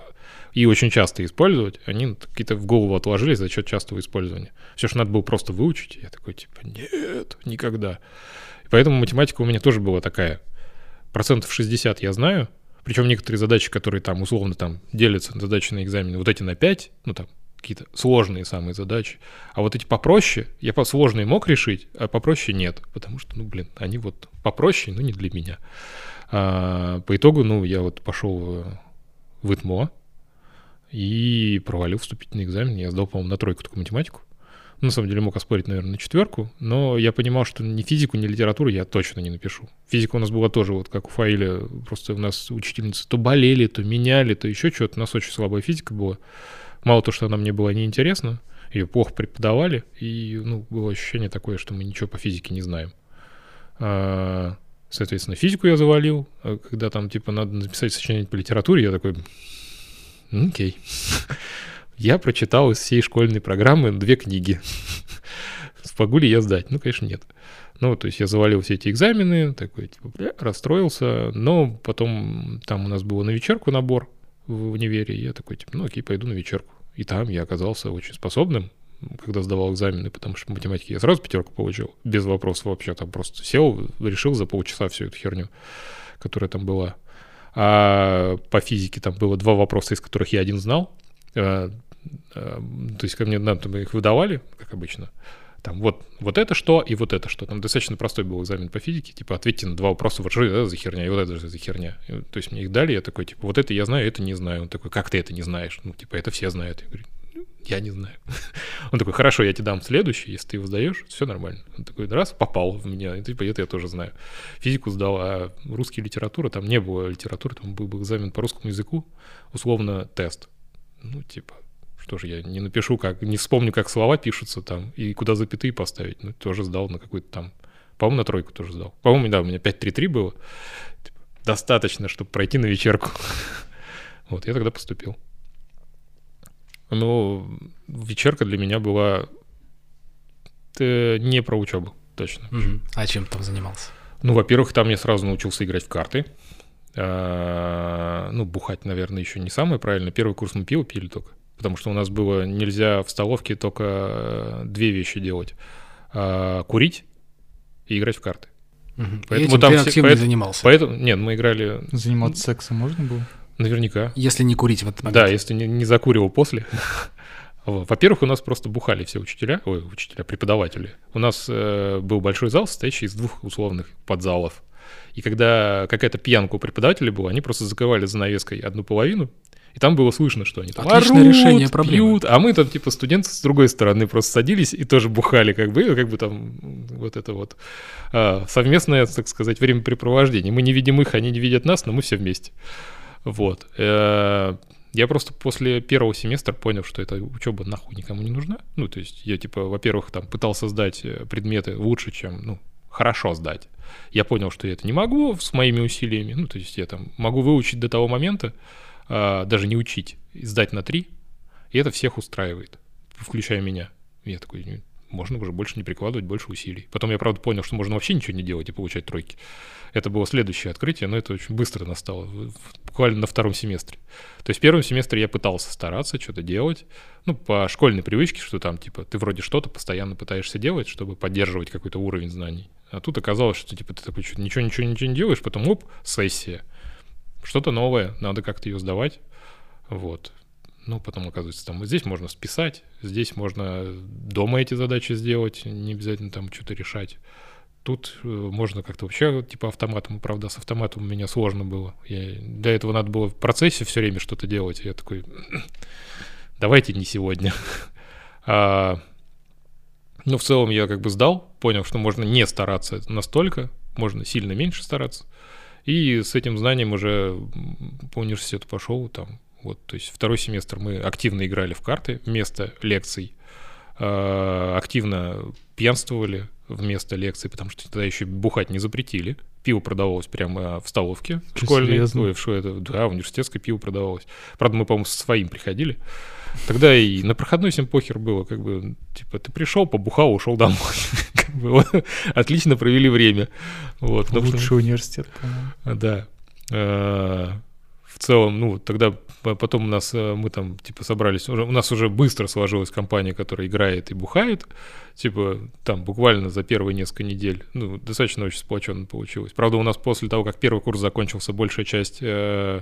и очень часто использовать. Они какие-то в голову отложились за счет частого использования. Все, что надо было просто выучить, я такой, типа, нет, никогда. И поэтому математика у меня тоже была такая. Процентов 60 я знаю, причем некоторые задачи, которые там условно там делятся на задачи на экзамене, вот эти на 5, ну там какие-то сложные самые задачи. А вот эти попроще, я по сложные мог решить, а попроще нет. Потому что, ну, блин, они вот попроще, но не для меня. А, по итогу, ну, я вот пошел в ИТМО и провалил вступительный экзамен. Я сдал, по-моему, на тройку только математику. Ну, На самом деле мог оспорить, наверное, на четверку, но я понимал, что ни физику, ни литературу я точно не напишу. Физика у нас была тоже, вот как у Фаиля, просто у нас учительницы то болели, то меняли, то еще что-то. У нас очень слабая физика была. Мало то, что она мне была неинтересна, ее плохо преподавали, и ну, было ощущение такое, что мы ничего по физике не знаем. А, соответственно, физику я завалил, а когда там, типа, надо написать сочинение по литературе, я такой, окей. Я прочитал из всей школьной программы две книги. Смогу ли я сдать? Ну, конечно, нет. Ну, то есть я завалил все эти экзамены, такой, типа, расстроился, но потом там у нас был на вечерку набор в универе, я такой, типа, ну, окей, пойду на вечерку. И там я оказался очень способным, когда сдавал экзамены, потому что в математике я сразу пятерку получил, без вопросов вообще, там просто сел, решил за полчаса всю эту херню, которая там была. А по физике там было два вопроса, из которых я один знал. А, то есть ко мне нам там их выдавали, как обычно. Там вот, вот это что и вот это что. Там достаточно простой был экзамен по физике. Типа ответьте на два вопроса, вот что это за херня и вот это же за херня. И, то есть мне их дали, я такой, типа, вот это я знаю, это не знаю. Он такой, как ты это не знаешь? Ну, типа, это все знают. Я говорю, я не знаю. Он такой, хорошо, я тебе дам следующий, если ты его сдаешь, все нормально. Он такой, раз, попал в меня, и типа, это я тоже знаю. Физику сдал, а русский литература, там не было литературы, там был экзамен по русскому языку, условно тест. Ну, типа, что же я не напишу, как, не вспомню, как слова пишутся там, и куда запятые поставить. Ну, тоже сдал на какой-то там, по-моему, на тройку тоже сдал. По-моему, да, у меня 5-3-3 было. Типа, достаточно, чтобы пройти на вечерку. Вот, я тогда поступил. Ну, вечерка для меня была э, не про учебу, точно. А чем там занимался? Ну, во-первых, там я сразу научился играть в карты. А, ну, бухать, наверное, еще не самое правильное. Первый курс мы пиво пили только, потому что у нас было нельзя в столовке только э, две вещи делать. А, курить и играть в карты. Угу. Поэтому и этим там ты активно поэтому, занимался? Поэтому, нет, мы играли... Заниматься сексом можно было? Наверняка. Если не курить в этот момент. Да, если не, не закуривал после. Во-первых, у нас просто бухали все учителя, ой, учителя, преподаватели. У нас э, был большой зал, состоящий из двух условных подзалов. И когда какая-то пьянка у преподавателей была, они просто закрывали занавеской одну половину, и там было слышно, что они там Отличное орут, решение проблемы. пьют, а мы там типа студенты с другой стороны просто садились и тоже бухали, как бы, как бы там вот это вот а, совместное, так сказать, времяпрепровождение. Мы не видим их, они не видят нас, но мы все вместе. Вот. Э, я просто после первого семестра понял, что эта учеба нахуй никому не нужна. Ну, то есть я, типа, во-первых, там пытался сдать э, предметы лучше, чем, ну, хорошо сдать. Я понял, что я это не могу с моими усилиями. Ну, то есть я там могу выучить до того момента, даже не учить, сдать на три, и это всех устраивает, включая меня. Я такой, можно уже больше не прикладывать больше усилий. Потом я, правда, понял, что можно вообще ничего не делать и получать тройки. Это было следующее открытие, но это очень быстро настало, буквально на втором семестре. То есть в первом семестре я пытался стараться что-то делать, ну, по школьной привычке, что там, типа, ты вроде что-то постоянно пытаешься делать, чтобы поддерживать какой-то уровень знаний. А тут оказалось, что, типа, ты такой, что ничего, ничего, ничего не делаешь, потом, оп, сессия. Что-то новое, надо как-то ее сдавать. Вот. Ну, потом, оказывается, там здесь можно списать, здесь можно дома эти задачи сделать, не обязательно там что-то решать. Тут э, можно как-то вообще типа автоматом, правда, с автоматом у меня сложно было. Я, для этого надо было в процессе все время что-то делать. Я такой, давайте не сегодня. а, ну, в целом я как бы сдал, понял, что можно не стараться настолько, можно сильно меньше стараться. И с этим знанием уже по университету пошел, там, вот, то есть второй семестр мы активно играли в карты вместо лекций, а, активно пьянствовали, вместо лекции, потому что тогда еще бухать не запретили. Пиво продавалось прямо в столовке школьной. Ой, в это, да, университетское пиво продавалось. Правда, мы, по-моему, со своим приходили. Тогда и на проходной всем похер было, как бы, типа, ты пришел, побухал, ушел домой. как бы, вот, отлично провели время. Вот, Лучший что, университет, по-моему. Да. А, в целом, ну, тогда потом у нас, э, мы там, типа, собрались, у нас уже быстро сложилась компания, которая играет и бухает, типа, там, буквально за первые несколько недель, ну, достаточно очень сплоченно получилось. Правда, у нас после того, как первый курс закончился, большая часть, э,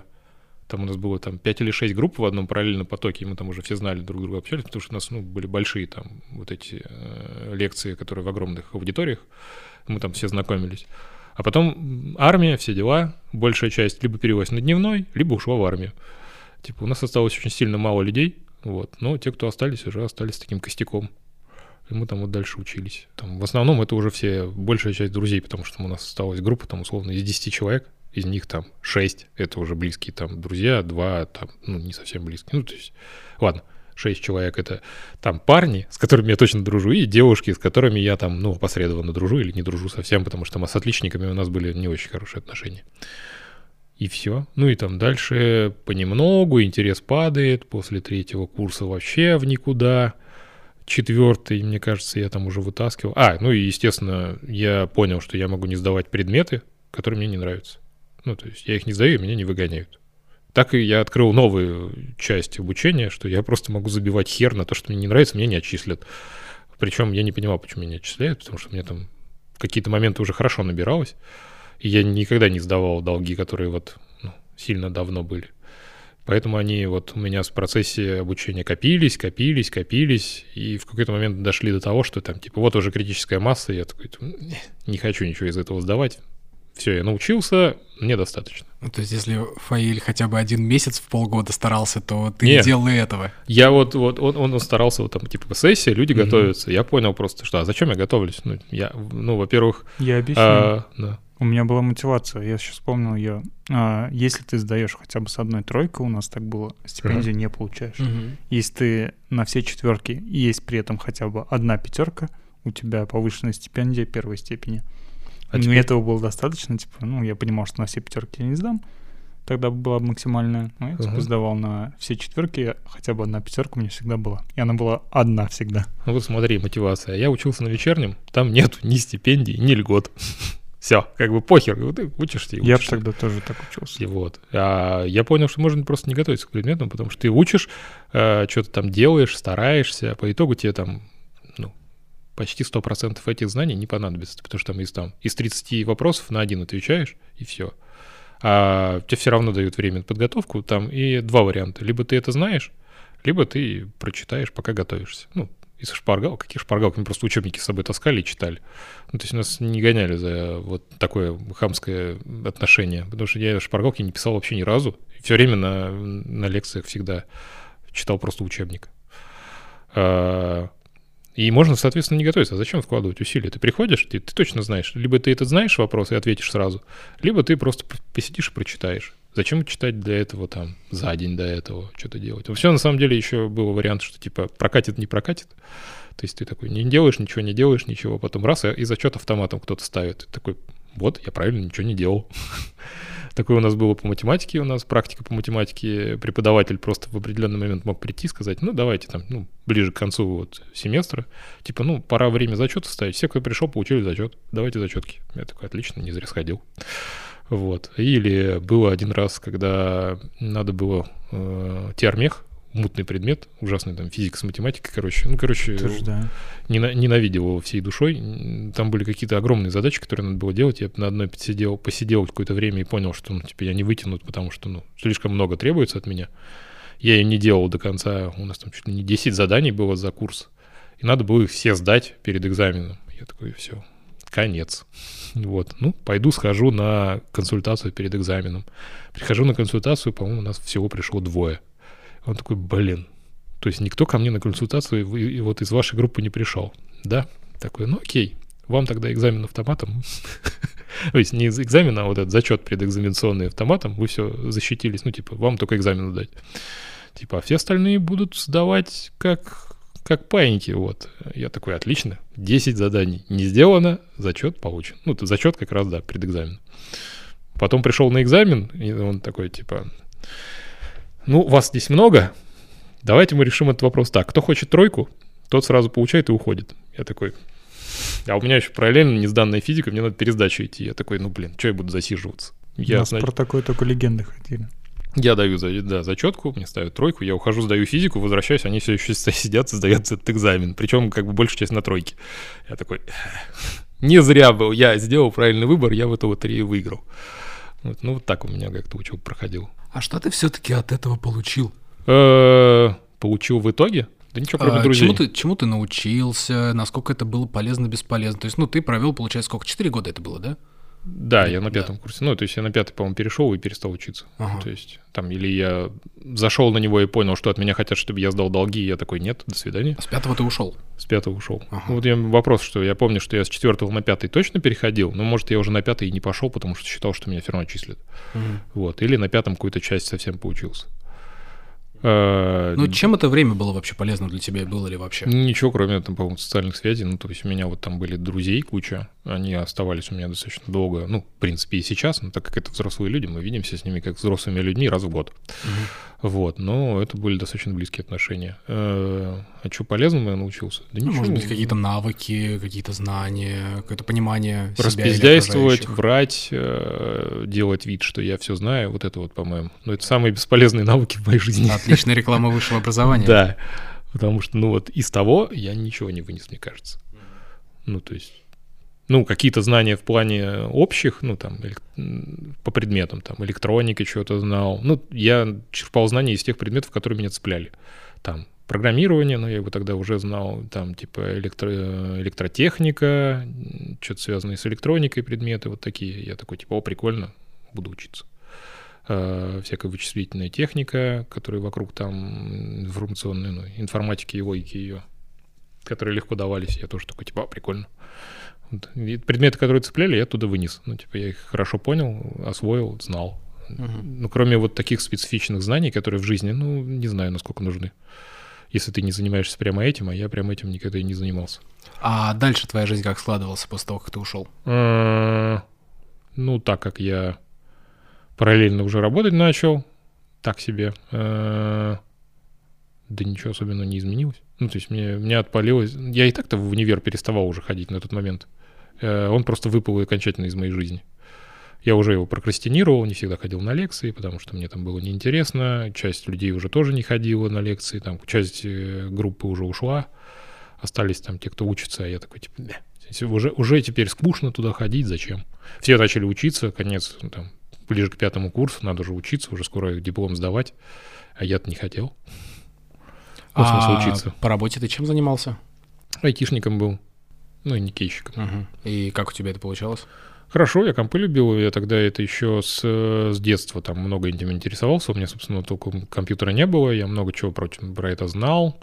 там у нас было там 5 или 6 групп в одном параллельном потоке, и мы там уже все знали друг друга, общались, потому что у нас, ну, были большие там вот эти э, лекции, которые в огромных аудиториях, мы там все знакомились. А потом армия, все дела, большая часть либо перевелась на дневной, либо ушла в армию. Типа у нас осталось очень сильно мало людей, вот, но те, кто остались, уже остались таким костяком. И мы там вот дальше учились. Там, в основном это уже все, большая часть друзей, потому что у нас осталась группа, там, условно, из 10 человек, из них там 6, это уже близкие там друзья, 2 там, ну, не совсем близкие. Ну, то есть, ладно, шесть человек это там парни, с которыми я точно дружу, и девушки, с которыми я там, ну, посредованно дружу или не дружу совсем, потому что мы с отличниками у нас были не очень хорошие отношения. И все. Ну и там дальше понемногу интерес падает, после третьего курса вообще в никуда. Четвертый, мне кажется, я там уже вытаскивал. А, ну и, естественно, я понял, что я могу не сдавать предметы, которые мне не нравятся. Ну, то есть я их не сдаю, меня не выгоняют. Так и я открыл новую часть обучения, что я просто могу забивать хер на то, что мне не нравится, меня не отчислят. Причем я не понимал, почему меня не отчисляют, потому что мне там какие-то моменты уже хорошо набиралось. И я никогда не сдавал долги, которые вот ну, сильно давно были. Поэтому они вот у меня в процессе обучения копились, копились, копились, и в какой-то момент дошли до того, что там, типа, вот уже критическая масса, и я такой, не хочу ничего из этого сдавать, все, я научился, мне достаточно. Ну, то есть, если Фаиль хотя бы один месяц в полгода старался, то ты Нет. не делал и этого. Я вот, вот он, он старался, вот там, типа, сессия, люди mm-hmm. готовятся. Я понял просто, что, а зачем я готовлюсь? Ну, я, ну, во-первых... Я объясню. А, да. У меня была мотивация, я сейчас вспомнил ее. А, если ты сдаешь хотя бы с одной тройкой, у нас так было, стипендию uh-huh. не получаешь. Uh-huh. Если ты на все четверки есть при этом хотя бы одна пятерка, у тебя повышенная стипендия первой степени. А Мне теперь... этого было достаточно, типа, ну, я понимал, что на все пятерки я не сдам. Тогда была максимальная. Ну, я uh-huh. типа сдавал на все четверки, хотя бы одна пятерка у меня всегда была. И она была одна всегда. Ну вот смотри, мотивация. Я учился на вечернем, там нет ни стипендий, ни льгот. Все, как бы похер, ты учишься и учишься. Я бы тогда тоже так учился. И вот. А я понял, что можно просто не готовиться к предметам, потому что ты учишь, э, что-то там делаешь, стараешься, а по итогу тебе там ну, почти 100% этих знаний не понадобится, потому что там из, там из 30 вопросов на один отвечаешь, и все. А тебе все равно дают время на подготовку, там и два варианта. Либо ты это знаешь, либо ты прочитаешь, пока готовишься. Ну, из шпаргалок. Каких шпаргалок? Мы просто учебники с собой таскали и читали. Ну, то есть нас не гоняли за вот такое хамское отношение, потому что я шпаргалки не писал вообще ни разу. Все время на, на лекциях всегда читал просто учебник. А, и можно, соответственно, не готовиться. А зачем вкладывать усилия? Ты приходишь, ты, ты точно знаешь. Либо ты этот знаешь вопрос и ответишь сразу, либо ты просто посидишь и прочитаешь. Зачем читать для этого там за день до этого что-то делать? Все на самом деле еще был вариант, что типа прокатит, не прокатит. То есть ты такой не делаешь, ничего не делаешь, ничего, потом раз, и зачет автоматом кто-то ставит. Ты такой, вот, я правильно ничего не делал. Такое у нас было по математике, у нас практика по математике, преподаватель просто в определенный момент мог прийти и сказать, ну, давайте там, ну, ближе к концу вот семестра, типа, ну, пора время зачета ставить, все, кто пришел, получили зачет, давайте зачетки. Я такой, отлично, не зря сходил. Вот. Или было один раз, когда надо было э, теормех, мутный предмет, ужасный там физика с математикой, короче. Ну, короче, Тоже, да. ненавидел его всей душой. Там были какие-то огромные задачи, которые надо было делать. Я на одной посидел, посидел какое-то время и понял, что, ну, типа, я не вытяну, потому что, ну, слишком много требуется от меня. Я ее не делал до конца. У нас там чуть ли не 10 заданий было за курс. И надо было их все сдать перед экзаменом. Я такой, все, конец. Вот, ну, пойду схожу на консультацию перед экзаменом. Прихожу на консультацию, по-моему, у нас всего пришло двое. Он такой, блин, то есть никто ко мне на консультацию и вот из вашей группы не пришел, да? Такой, ну окей, вам тогда экзамен автоматом. То есть не экзамен, а вот этот зачет предэкзаменационный автоматом, вы все защитились, ну типа, вам только экзамен дать. Типа, а все остальные будут сдавать как как паиньки, вот. Я такой, отлично, 10 заданий не сделано, зачет получен. Ну, зачет как раз, да, предэкзамен. Потом пришел на экзамен, и он такой, типа, ну, вас здесь много, давайте мы решим этот вопрос так. Кто хочет тройку, тот сразу получает и уходит. Я такой, а у меня еще параллельно не сданная физика, мне надо пересдачу идти. Я такой, ну, блин, что я буду засиживаться? Я, У нас знаете, про такое только легенды ходили. Я даю да, зачетку, мне ставят тройку, я ухожу, сдаю физику, возвращаюсь, они все еще сидят, сдают этот экзамен. Причем как бы большая часть на тройке. Я такой, не зря был, я сделал правильный выбор, я в эту лотерею выиграл. Вот, ну вот так у меня как-то учебу проходил. А что ты все-таки от этого получил? Э, получил в итоге? Да ничего, кроме а, друзей. Чему ты, чему ты научился? Насколько это было полезно, бесполезно? То есть, ну, ты провел, получается, сколько? Четыре года это было, да? Да, я на пятом да. курсе. Ну, то есть я на пятый, по-моему, перешел и перестал учиться. Ага. То есть там или я зашел на него и понял, что от меня хотят, чтобы я сдал долги, и я такой, нет, до свидания. С пятого ты ушел? С пятого ушел. Ага. Вот я вопрос, что я помню, что я с четвертого на пятый точно переходил, но может я уже на пятый и не пошел, потому что считал, что меня все равно числят. Угу. Вот. Или на пятом какую-то часть совсем поучился. Э, Ну, чем это время было вообще полезно для тебя? Было ли вообще? Ничего, кроме, там, по-моему, социальных связей. Ну, то есть у меня вот там были друзей куча, они оставались у меня достаточно долго. Ну, в принципе, и сейчас, но так как это взрослые люди, мы видимся с ними как взрослыми людьми раз в год. Вот, но это были достаточно близкие отношения. Э, А что полезному я научился? Да Ну, ничего. может быть, какие-то навыки, какие-то знания, какое-то понимание Распиздяйствовать, врать, э, делать вид, что я все знаю, вот это вот, по-моему. Ну, это самые бесполезные навыки в моей жизни. Отличная реклама высшего образования. Да, потому что, ну вот, из того я ничего не вынес, мне кажется. Ну, то есть, ну, какие-то знания в плане общих, ну, там, по предметам, там, электроники что-то знал. Ну, я черпал знания из тех предметов, которые меня цепляли. Там, программирование, ну, я его тогда уже знал, там, типа, электро- электротехника, что-то связанное с электроникой предметы, вот такие. Я такой, типа, о, прикольно, буду учиться э, всякая вычислительная техника, которая вокруг там информационной, ну, информатики и логики ее, которые легко давались. Я тоже такой, типа, а, прикольно. Предметы, которые цепляли, я оттуда вынес. Ну, типа, я их хорошо понял, освоил, знал. Мгм. Ну, кроме вот таких специфичных знаний, которые в жизни, ну, не знаю, насколько нужны. Если ты не занимаешься прямо этим, а я прямо этим никогда и не занимался. А дальше твоя жизнь как складывалась после того, как ты ушел? Э, Ну, так как я параллельно уже работать начал, так себе, э, да ничего особенного не изменилось. Ну, то есть мне, мне отпалилось... Я и так-то в универ переставал уже ходить на тот момент. Э, Он просто выпал окончательно из моей жизни. Я уже его прокрастинировал, не всегда ходил на лекции, потому что мне там было неинтересно. Часть людей уже тоже не ходила на лекции, там часть э, группы уже ушла. Остались там те, кто учится, а я такой, типа, «Да, уже, уже теперь скучно туда ходить, зачем? Все начали учиться, конец, ну, там, ближе к пятому курсу, надо уже учиться, уже скоро диплом сдавать, а я-то не хотел. Ну, А учиться. по работе ты чем занимался? Айтишником был, ну и никейщиком. Мгм. И как у тебя это получалось? Хорошо, я компы любил, я тогда это еще с, э, с детства там много этим интересовался, у меня, собственно, только компьютера не было, я много чего про, про это знал,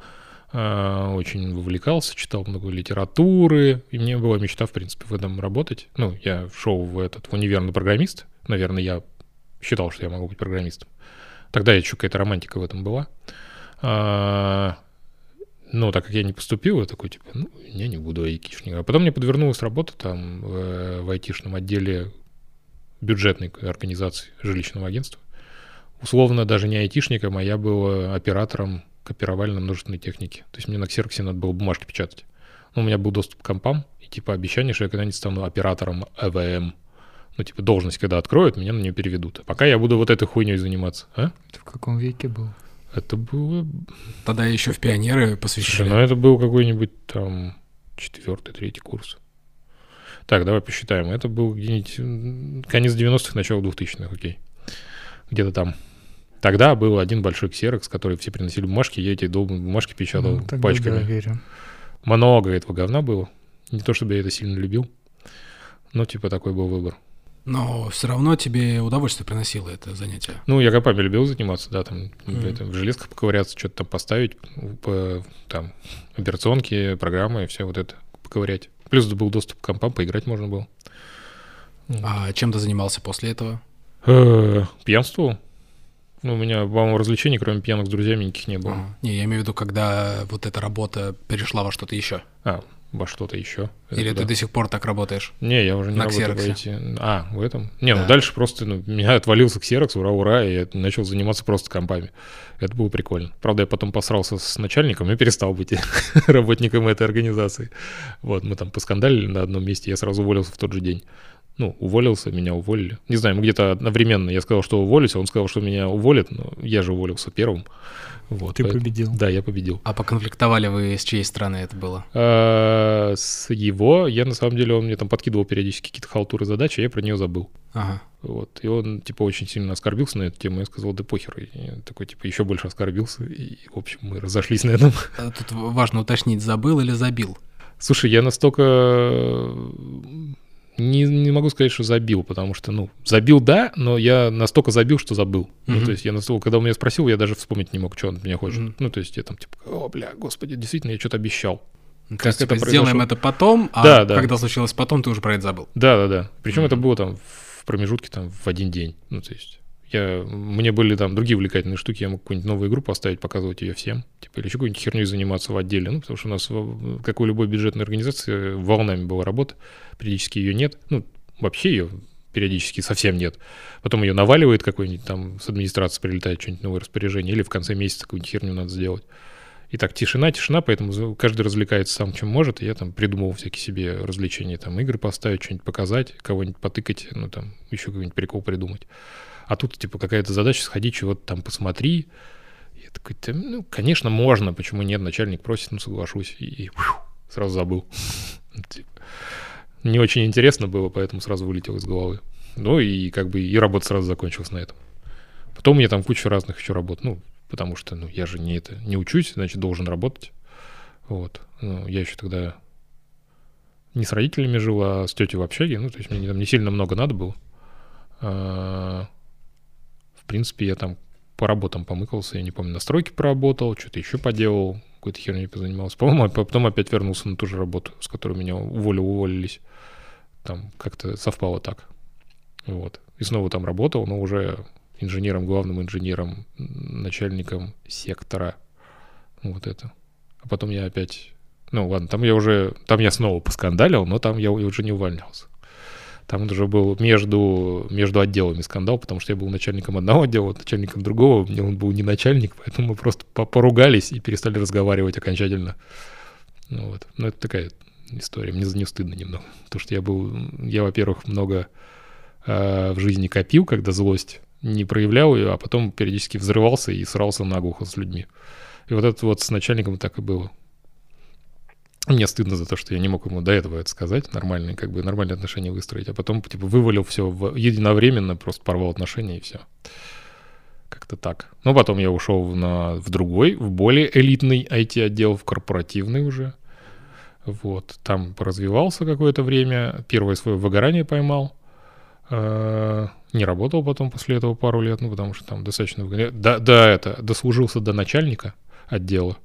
э, очень вовлекался, читал много литературы, и мне была мечта, в принципе, в этом работать. Ну, я шел в этот в универ на программист, наверное, я считал, что я могу быть программистом. Тогда еще какая-то романтика в этом была. А, но так как я не поступил, я такой, типа, ну, я не буду айтишником. А потом мне подвернулась работа там в, айтишном отделе бюджетной организации жилищного агентства. Условно даже не айтишником, а я был оператором копировально-множественной техники. То есть мне на ксероксе надо было бумажки печатать. Ну, у меня был доступ к компам, и типа обещание, что я когда-нибудь стану оператором ЭВМ. Ну, типа, должность, когда откроют, меня на нее переведут. А пока я буду вот этой хуйней заниматься. А? Это в каком веке был? Это было Тогда еще в пионеры Слушай, посвящали. ну это был какой-нибудь там четвертый, третий курс. Так, давай посчитаем. Это был где-нибудь конец 90-х, начало 2000-х, окей. Где-то там. Тогда был один большой ксерокс, который все приносили бумажки, я эти бумажки печатал Ну, тогда пачками. да, верю. Много этого говна было. Не то, чтобы я это сильно любил, но типа такой был выбор. Но все равно тебе удовольствие приносило это занятие. Ну, я компами любил заниматься, да, там, это, в железках поковыряться, что-то там поставить, по, там, операционки, программы, все вот это поковырять. Плюс был доступ к компам, поиграть можно было. А чем ты занимался после этого? Э, Пьянствовал. Ну, у меня, по-моему, развлечений, кроме пьянок с друзьями, никаких не было. Ага. Не, я имею в виду, когда вот эта работа перешла во что-то еще. А, во что-то еще. Это Или куда? ты до сих пор так работаешь? Не, я уже не На работаю в? IT. А, в этом? Не, Да. ну дальше просто, ну, меня отвалился ксерокс, ура-ура, и я начал заниматься просто компами. Это было прикольно. Правда, я потом посрался с начальником и перестал быть работником этой организации. Вот, мы там поскандалили на одном месте, я сразу уволился в тот же день. Ну, уволился, меня уволили. Не знаю, мы где-то одновременно. Я сказал, что уволюсь, а он сказал, что меня уволят, но я же уволился первым. Вот, Ты поэтому- победил. Да, я победил. А поконфликтовали вы с чьей стороны это было? А, С его, я на самом деле, он мне там подкидывал периодически какие-то халтуры задачи, а я про нее забыл. Ага. Вот. И он, типа, очень сильно оскорбился на эту тему. Я сказал, да похер. И я такой, типа, еще больше оскорбился. И, в общем, мы разошлись на этом. А Тут важно уточнить, забыл или забил? Слушай, я настолько... Не, не могу сказать, что забил, потому что, ну, забил, да, но я настолько забил, что забыл. Ну, Мгм. то есть я настолько, когда он меня спросил, я даже вспомнить не мог, что он от меня хочет. Мгм. Ну, то есть я там, типа, о, бля, господи, действительно, я что-то обещал. Ну, то Как есть, это типа, сделаем это потом, а Да, да. когда случилось потом, ты уже про это забыл. Да-да-да. Причем Мгм. это было там в промежутке там в один день. Ну, то есть Я, мне были там другие увлекательные штуки, я мог какую-нибудь новую игру поставить, показывать ее всем, типа, или еще какую-нибудь херню заниматься в отделе, ну, потому что у нас, как у любой бюджетной организации, волнами была работа, периодически ее нет, ну, вообще ее периодически совсем нет. Потом ее наваливает какой-нибудь там с администрации прилетает что-нибудь новое распоряжение, или в конце месяца какую-нибудь херню надо сделать. И так тишина, тишина, поэтому каждый развлекается сам, чем может. И я там придумывал всякие себе развлечения, там игры поставить, что-нибудь показать, кого-нибудь потыкать, ну там еще какой-нибудь прикол придумать. А тут типа какая-то задача, сходи, чего-то там посмотри. Я такой, ну, конечно, можно, почему нет, начальник просит, ну, соглашусь. И, и фу, сразу забыл. Не очень интересно было, поэтому сразу вылетел из головы. Ну и как бы и работа сразу закончилась на этом. Потом у меня там куча разных еще работ. Ну, потому что ну, я же не это не учусь, значит, должен работать. Вот. Ну, я еще тогда не с родителями жил, а с тетей в общаге. Ну, то есть мне там не сильно много надо было. А, принципе, я там по работам помыкался, я не помню, настройки поработал, что-то еще поделал, какой-то херней позанимался. По-моему, потом опять вернулся на ту же работу, с которой меня уволил, уволились. Там как-то совпало так. Вот. И снова там работал, но уже инженером, главным инженером, начальником сектора. Вот это. А потом я опять... Ну ладно, там я уже... Там я снова поскандалил, но там я уже не увольнялся. Там уже был между, между отделами скандал, потому что я был начальником одного отдела, начальником другого. Мне он был не начальник, поэтому мы просто поругались и перестали разговаривать окончательно. Ну, вот. Но это такая история. Мне за нее стыдно немного. Потому что я был... Я, во-первых, много э, в жизни копил, когда злость не проявлял ее, а потом периодически взрывался и срался наглухо с людьми. И вот это вот с начальником так и было. Мне стыдно за то, что я не мог ему до этого это сказать, нормальные, как бы нормальные отношения выстроить, а потом типа вывалил все в, единовременно, просто порвал отношения и все. Как-то так. Но потом я ушел на, в другой, в более элитный IT-отдел, в корпоративный уже. Вот. Там поразвивался какое-то время. Первое свое выгорание поймал. Э, не работал потом после этого пару лет, ну, потому что там достаточно... Да, да, это, дослужился до начальника отдела.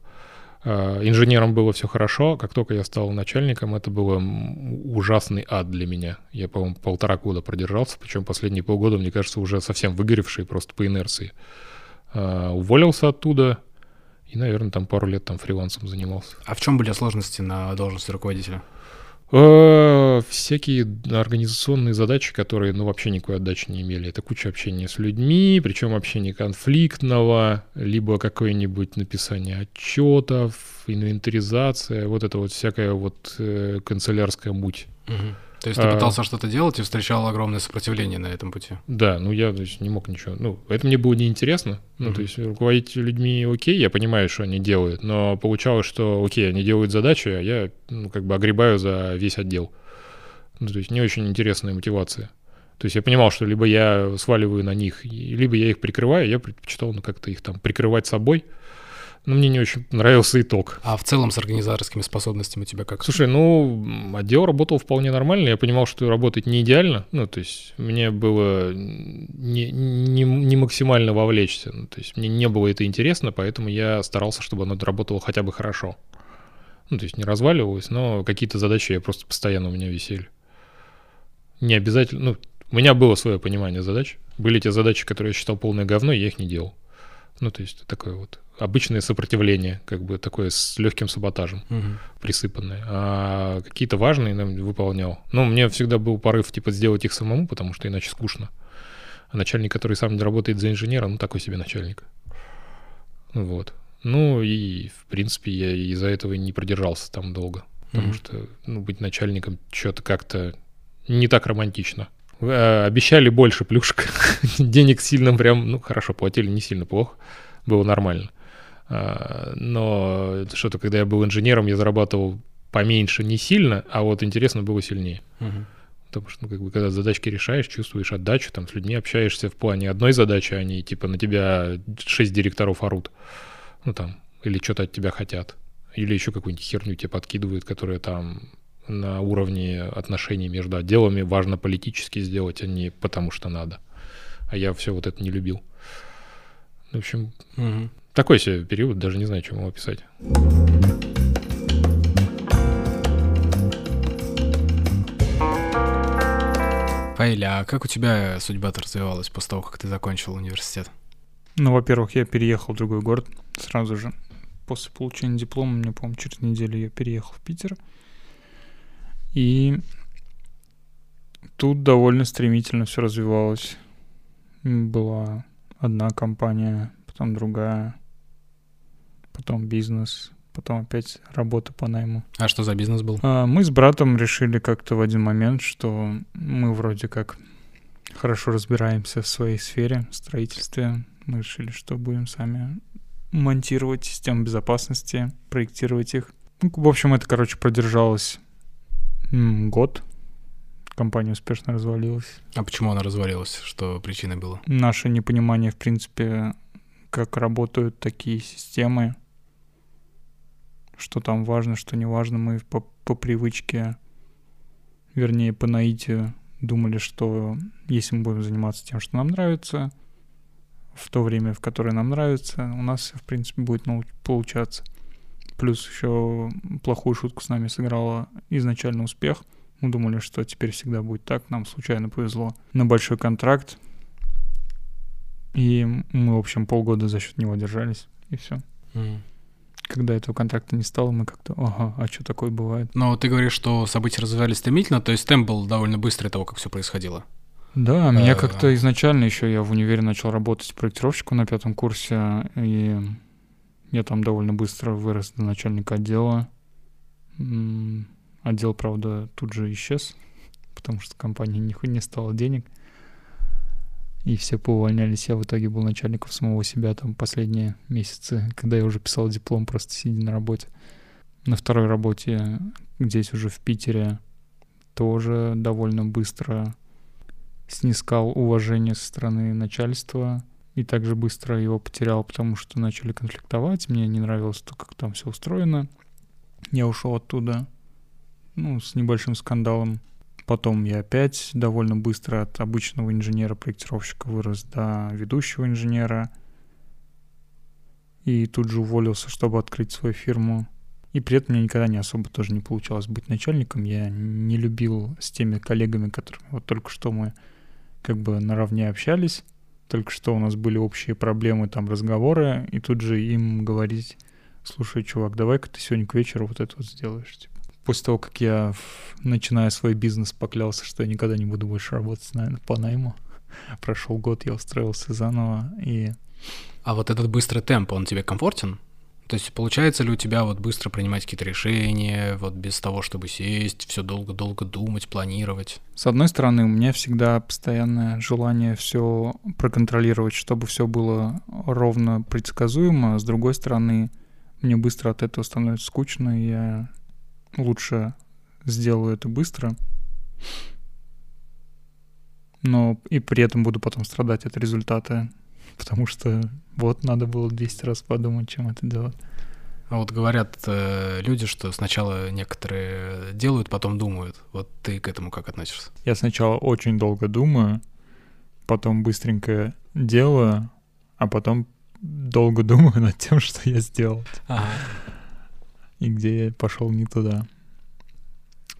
Э, инженером было все хорошо. Как только я стал начальником, это было ужасный ад для меня. Я, по-моему, полтора года продержался, причем последние полгода, мне кажется, уже совсем выгоревший просто по инерции. Э, уволился оттуда и, наверное, там пару лет там фрилансом занимался. А в чем были сложности на должности руководителя? Э, всякие организационные задачи, которые, ну, вообще никакой отдачи не имели. Это куча общения с людьми, причем общение конфликтного, либо какое-нибудь написание отчетов, инвентаризация, вот это вот всякая вот э, канцелярская муть. Угу. То есть ты а, пытался что-то делать и встречал огромное сопротивление на этом пути? Да, ну я то есть, не мог ничего. Ну, это мне было неинтересно. Ну, mm-hmm. то есть руководить людьми окей, я понимаю, что они делают, но получалось, что окей, они делают задачу, а я ну, как бы огребаю за весь отдел. Ну, то есть не очень интересная мотивация. То есть я понимал, что либо я сваливаю на них, либо я их прикрываю, я предпочитал ну, как-то их там прикрывать собой, но мне не очень нравился итог. А в целом с организаторскими способностями у тебя как? Слушай, ну, отдел работал вполне нормально. Я понимал, что работать не идеально. Ну, то есть мне было не, не, не максимально вовлечься. Ну, то есть мне не было это интересно, поэтому я старался, чтобы оно работало хотя бы хорошо. Ну, то есть не разваливалось, но какие-то задачи я просто постоянно у меня висели. Не обязательно... Ну, у меня было свое понимание задач. Были те задачи, которые я считал полное говно, и я их не делал. Ну, то есть такое вот обычное сопротивление, как бы такое с легким саботажем угу. присыпанное. А какие-то важные нам выполнял. Ну, мне всегда был порыв, типа, сделать их самому, потому что иначе скучно. А начальник, который сам не работает за инженера, ну, такой себе начальник. Вот. Ну, и, в принципе, я из-за этого не продержался там долго. Потому mm что, ну, быть начальником что-то как-то не так романтично. Э, обещали больше плюшек. Денег сильно прям, ну, хорошо, платили не сильно плохо. Было нормально. А, но что-то, когда я был инженером, я зарабатывал поменьше, не сильно, а вот интересно было сильнее. Угу. Потому что, ну, как бы, когда задачки решаешь, чувствуешь отдачу, там, с людьми общаешься в плане одной задачи, они, а типа, на тебя шесть директоров орут. Ну, там, или что-то от тебя хотят. Или еще какую-нибудь херню тебе подкидывают, которая там на уровне отношений между отделами важно политически сделать, а не потому что надо. А я все вот это не любил. В общем, угу. Такой себе период, даже не знаю, чем его описать. Рафаэль, а как у тебя судьба-то развивалась после того, как ты закончил университет? Ну, во-первых, я переехал в другой город сразу же. После получения диплома, мне, по-моему, через неделю я переехал в Питер. И тут довольно стремительно все развивалось. Была одна компания, потом другая, потом бизнес, потом опять работа по найму. А что за бизнес был? А, мы с братом решили как-то в один момент, что мы вроде как хорошо разбираемся в своей сфере, в строительстве. Мы решили, что будем сами монтировать системы безопасности, проектировать их. Ну, в общем, это, короче, продержалось год. Компания успешно развалилась. А почему она развалилась? Что причиной было? Наше непонимание, в принципе, как работают такие системы, что там важно, что не важно. Мы по, по привычке, вернее, по наитию думали, что если мы будем заниматься тем, что нам нравится, в то время, в которое нам нравится, у нас в принципе, будет получаться. Плюс еще плохую шутку с нами сыграла изначально успех. Мы думали, что теперь всегда будет так, нам случайно повезло на большой контракт. И мы, в общем, полгода за счет него держались, и все. Mm когда этого контракта не стало, мы как-то, ага, а что такое бывает? Но ты говоришь, что события развивались стремительно, то есть темп был довольно быстрый того, как все происходило. Да, а... меня как-то изначально еще я в универе начал работать проектировщиком на пятом курсе, и я там довольно быстро вырос до начальника отдела. Отдел, правда, тут же исчез, потому что компания нихуя не стала денег и все поувольнялись. Я в итоге был начальником самого себя там последние месяцы, когда я уже писал диплом, просто сидя на работе. На второй работе здесь уже в Питере тоже довольно быстро снискал уважение со стороны начальства и также быстро его потерял, потому что начали конфликтовать. Мне не нравилось то, как там все устроено. Я ушел оттуда, ну, с небольшим скандалом. Потом я опять довольно быстро от обычного инженера-проектировщика вырос до ведущего инженера. И тут же уволился, чтобы открыть свою фирму. И при этом мне никогда не особо тоже не получалось быть начальником. Я не любил с теми коллегами, которыми вот только что мы как бы наравне общались. Только что у нас были общие проблемы, там разговоры, и тут же им говорить, слушай, чувак, давай-ка ты сегодня к вечеру вот это вот сделаешь. После того, как я, начиная свой бизнес, поклялся, что я никогда не буду больше работать, наверное, по найму. Прошел год, я устроился заново, и... А вот этот быстрый темп, он тебе комфортен? То есть получается ли у тебя вот быстро принимать какие-то решения, вот без того, чтобы сесть, все долго-долго думать, планировать? С одной стороны, у меня всегда постоянное желание все проконтролировать, чтобы все было ровно предсказуемо. С другой стороны, мне быстро от этого становится скучно, и я лучше сделаю это быстро, но и при этом буду потом страдать от результата, потому что вот надо было 200 раз подумать, чем это делать. А вот говорят э, люди, что сначала некоторые делают, потом думают. Вот ты к этому как относишься? Я сначала очень долго думаю, потом быстренько делаю, а потом долго думаю над тем, что я сделал. Ага и где я пошел не туда.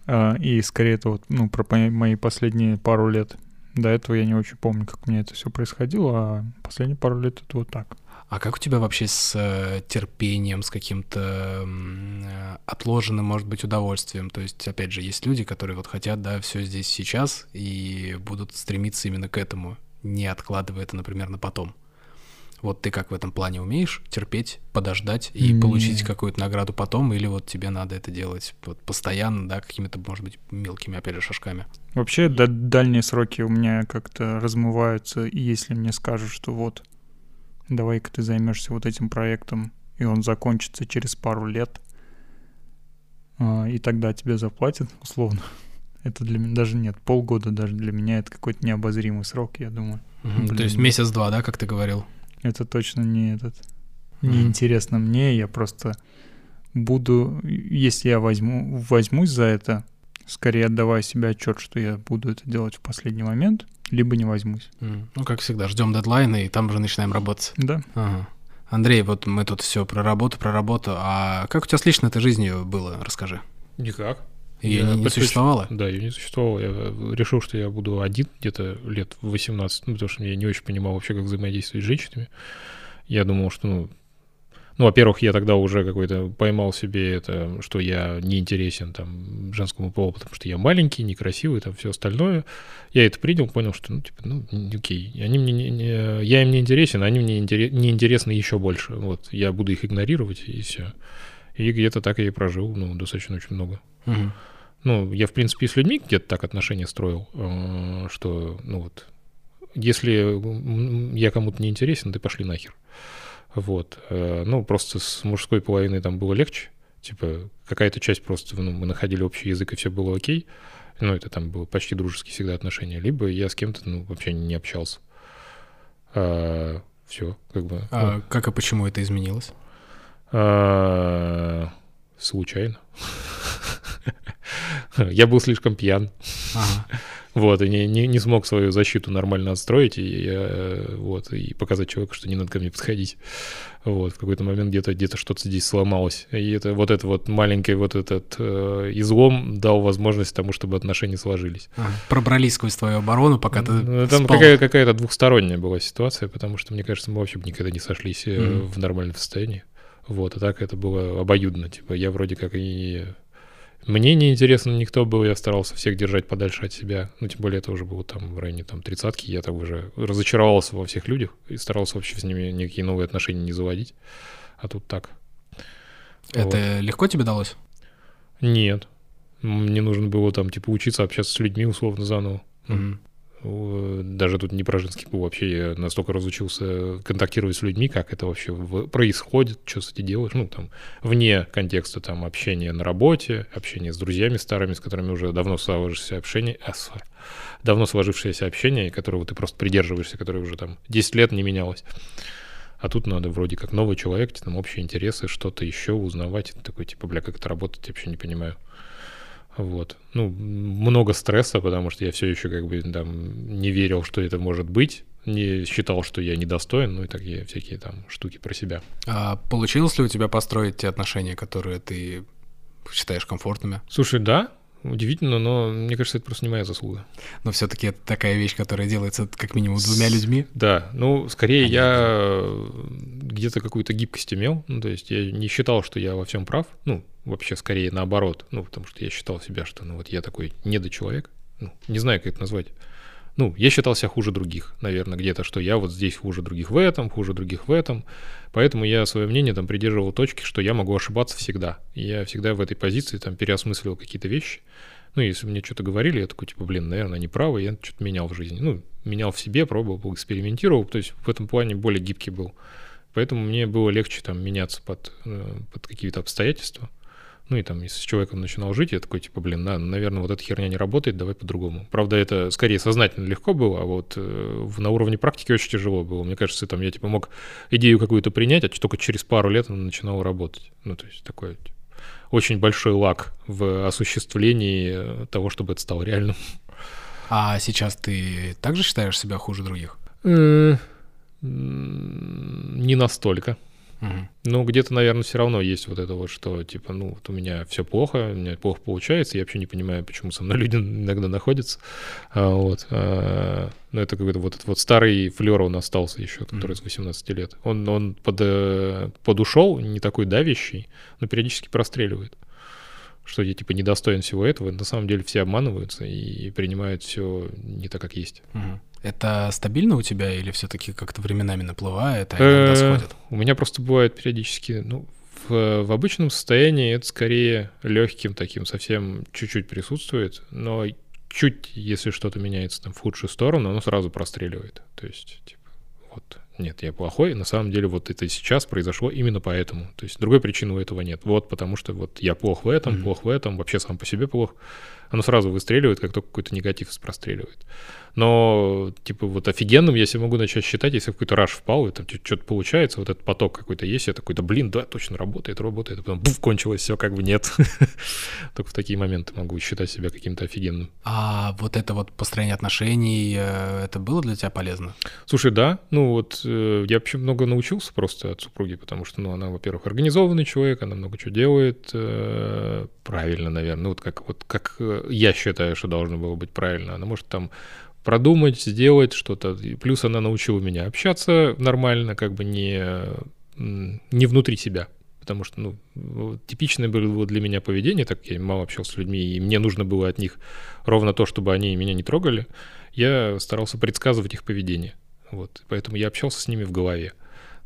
А, и скорее это вот, ну, про мои последние пару лет. До этого я не очень помню, как у меня это все происходило, а последние пару лет это вот так. А как у тебя вообще с э, терпением, с каким-то э, отложенным, может быть, удовольствием? То есть, опять же, есть люди, которые вот хотят, да, все здесь сейчас и будут стремиться именно к этому, не откладывая это, например, на потом. Вот ты как в этом плане умеешь терпеть, подождать и mm. получить какую-то награду потом, или вот тебе надо это делать вот постоянно, да, какими-то, может быть, мелкими, опять же, шажками? Вообще, да, дальние сроки у меня как-то размываются, и если мне скажут, что вот, давай-ка ты займешься вот этим проектом, и он закончится через пару лет, а, и тогда тебе заплатят, условно. Это для меня даже нет, полгода даже для меня это какой-то необозримый срок, я думаю. Mm-hmm. То есть месяц-два, да, как ты говорил? Это точно не этот. Неинтересно mm. мне, я просто буду, если я возьму, возьмусь за это, скорее отдавая себе отчет, что я буду это делать в последний момент, либо не возьмусь. Mm. Ну, как всегда, ждем дедлайна и там уже начинаем работать. Да. Ага. Андрей, вот мы тут все про работу, про работу. А как у тебя с личной этой жизнью было? Расскажи. Никак. Ее не, не предпоч- существовало? Да, ее не существовало. Я решил, что я буду один где-то лет в 18, ну, потому что я не очень понимал вообще, как взаимодействовать с женщинами. Я думал, что, ну, ну, во-первых, я тогда уже какой-то поймал себе это, что я не интересен там женскому полу, потому что я маленький, некрасивый, там все остальное. Я это принял, понял, что, ну, типа, ну, окей, они мне не, не- я им не интересен, они мне интере- не интересны еще больше. Вот, я буду их игнорировать, и все. И где-то так я и прожил, ну, достаточно очень много. Мгм. Ну, я, в принципе, и с людьми где-то так отношения строил, э, что, ну вот, если я кому-то не интересен, ты пошли нахер. Вот. э, Ну, просто с мужской половиной там было легче. Типа, какая-то часть просто, ну, мы находили общий язык, и все было окей. Ну, это там было почти дружеские всегда отношения. Либо я с кем-то, ну, вообще не общался. все, как бы. ну, А как и почему это изменилось? А, случайно. Я был слишком пьян. Ага. Вот, и не, не, не смог свою защиту нормально отстроить, и, я, э, вот, и показать человеку, что не надо ко мне подходить. Вот, в какой-то момент где-то где что-то здесь сломалось. И это вот это вот маленький вот этот э, излом дал возможность тому, чтобы отношения сложились. Ага. Пробрались сквозь твою оборону, пока ты Ну, Там какая- какая-то двухсторонняя была ситуация, потому что, мне кажется, мы вообще бы никогда не сошлись э, Мгм. в нормальном состоянии. Вот, а так это было обоюдно. Типа, я вроде как и... Мне не интересно никто был, я старался всех держать подальше от себя. Ну, тем более это уже было там в районе там тридцатки, я там уже разочаровался во всех людях и старался вообще с ними никакие новые отношения не заводить. А тут так. Это легко тебе далось? Нет. Мне нужно было там, типа, учиться общаться с людьми условно заново. Э, Даже тут не про женский пол. Вообще я настолько разучился контактировать с людьми, как это вообще происходит, что с этим делаешь. Ну, там, вне контекста там общения на работе, общения с друзьями старыми, с которыми уже давно сложившееся общение, а, давно сложившееся общение, которого ты просто придерживаешься, которое уже там 10 лет не менялось. А тут надо вроде как новый человек, там общие интересы, что-то еще узнавать. Ты такой, типа, бля, как это работает, я вообще не понимаю. Вот. Ну, много стресса, потому что я все еще как бы там не верил, что это может быть, не считал, что я недостоин, ну и такие всякие там штуки про себя. А получилось ли у тебя построить те отношения, которые ты считаешь комфортными? Слушай, да, удивительно, но мне кажется, это просто не моя заслуга. Но все-таки это такая вещь, которая делается как минимум двумя людьми. Да, ну, скорее А я где-то какую-то гибкость имел, ну, то есть я не считал, что я во всем прав, ну, вообще скорее наоборот, ну, потому что я считал себя, что, ну, вот я такой недочеловек, ну, не знаю, как это назвать. Ну, я считал себя хуже других, наверное, где-то, что я вот здесь хуже других в этом, хуже других в этом. Поэтому я свое мнение там придерживал точки, что я могу ошибаться всегда. Я всегда в этой позиции там переосмысливал какие-то вещи. Ну, если мне что-то говорили, я такой, типа, блин, наверное, они правы, я что-то менял в жизни. Ну, менял в себе, пробовал, экспериментировал, то есть в этом плане более гибкий был. Поэтому мне было легче там меняться под, э, под какие-то обстоятельства. Ну и там, если с человеком начинал жить, я такой, типа, блин, да, наверное, вот эта херня не работает, давай по-другому. Правда, это скорее сознательно легко было, а вот э, на уровне практики очень тяжело было. Мне кажется, там я, типа, мог идею какую-то принять, а только через пару лет она начинала работать. Ну, то есть такой типа, очень большой лак в осуществлении э, того, чтобы это стало реальным. А сейчас ты также считаешь себя хуже других? Не настолько. Ну, где-то, наверное, все равно есть вот это вот, что, типа, ну, вот у меня все плохо, у меня плохо получается, я вообще не понимаю, почему со мной люди иногда находятся. А, вот. а, ну, это какой-то вот этот вот старый флер он остался еще, который Мгм. с 18 лет. Он, он под, э, подушел, не такой давящий, но периодически простреливает. Что я, типа, недостоин всего этого. На самом деле все обманываются и принимают все не так, как есть. Мгм. Это стабильно у тебя или все-таки как-то временами наплывает, а иногда Э, сходит? У меня просто бывает периодически, ну, в, в обычном состоянии это скорее легким таким, совсем чуть-чуть присутствует, но чуть, если что-то меняется там в худшую сторону, оно сразу простреливает. То есть, типа, вот, нет, я плохой, на самом деле вот это сейчас произошло именно поэтому. То есть другой причины у этого нет. Вот потому что вот я плох в этом, Мгм. плох в этом, вообще сам по себе плох. Оно сразу выстреливает, как только какой-то негатив простреливает. Но, типа, вот офигенным я себя могу начать считать, если какой-то раш впал, и там что-то получается, вот этот поток какой-то есть, я такой, да блин, да, точно работает, работает, а потом буф, кончилось, все как бы нет. Только в такие моменты могу считать себя каким-то офигенным. А вот это вот построение отношений, э, это было для тебя полезно? Слушай, да, ну вот э, я вообще много научился просто от супруги, потому что, ну, она, во-первых, организованный человек, она много чего делает э, правильно, наверное, ну, вот как, вот как я считаю, что должно было быть правильно. Она может там продумать, сделать что-то. Плюс она научила меня общаться нормально, как бы не, не внутри себя. Потому что, ну, типичное было для меня поведение, так я мало общался с людьми, и мне нужно было от них ровно то, чтобы они меня не трогали. Я старался предсказывать их поведение. Вот, поэтому я общался с ними в голове.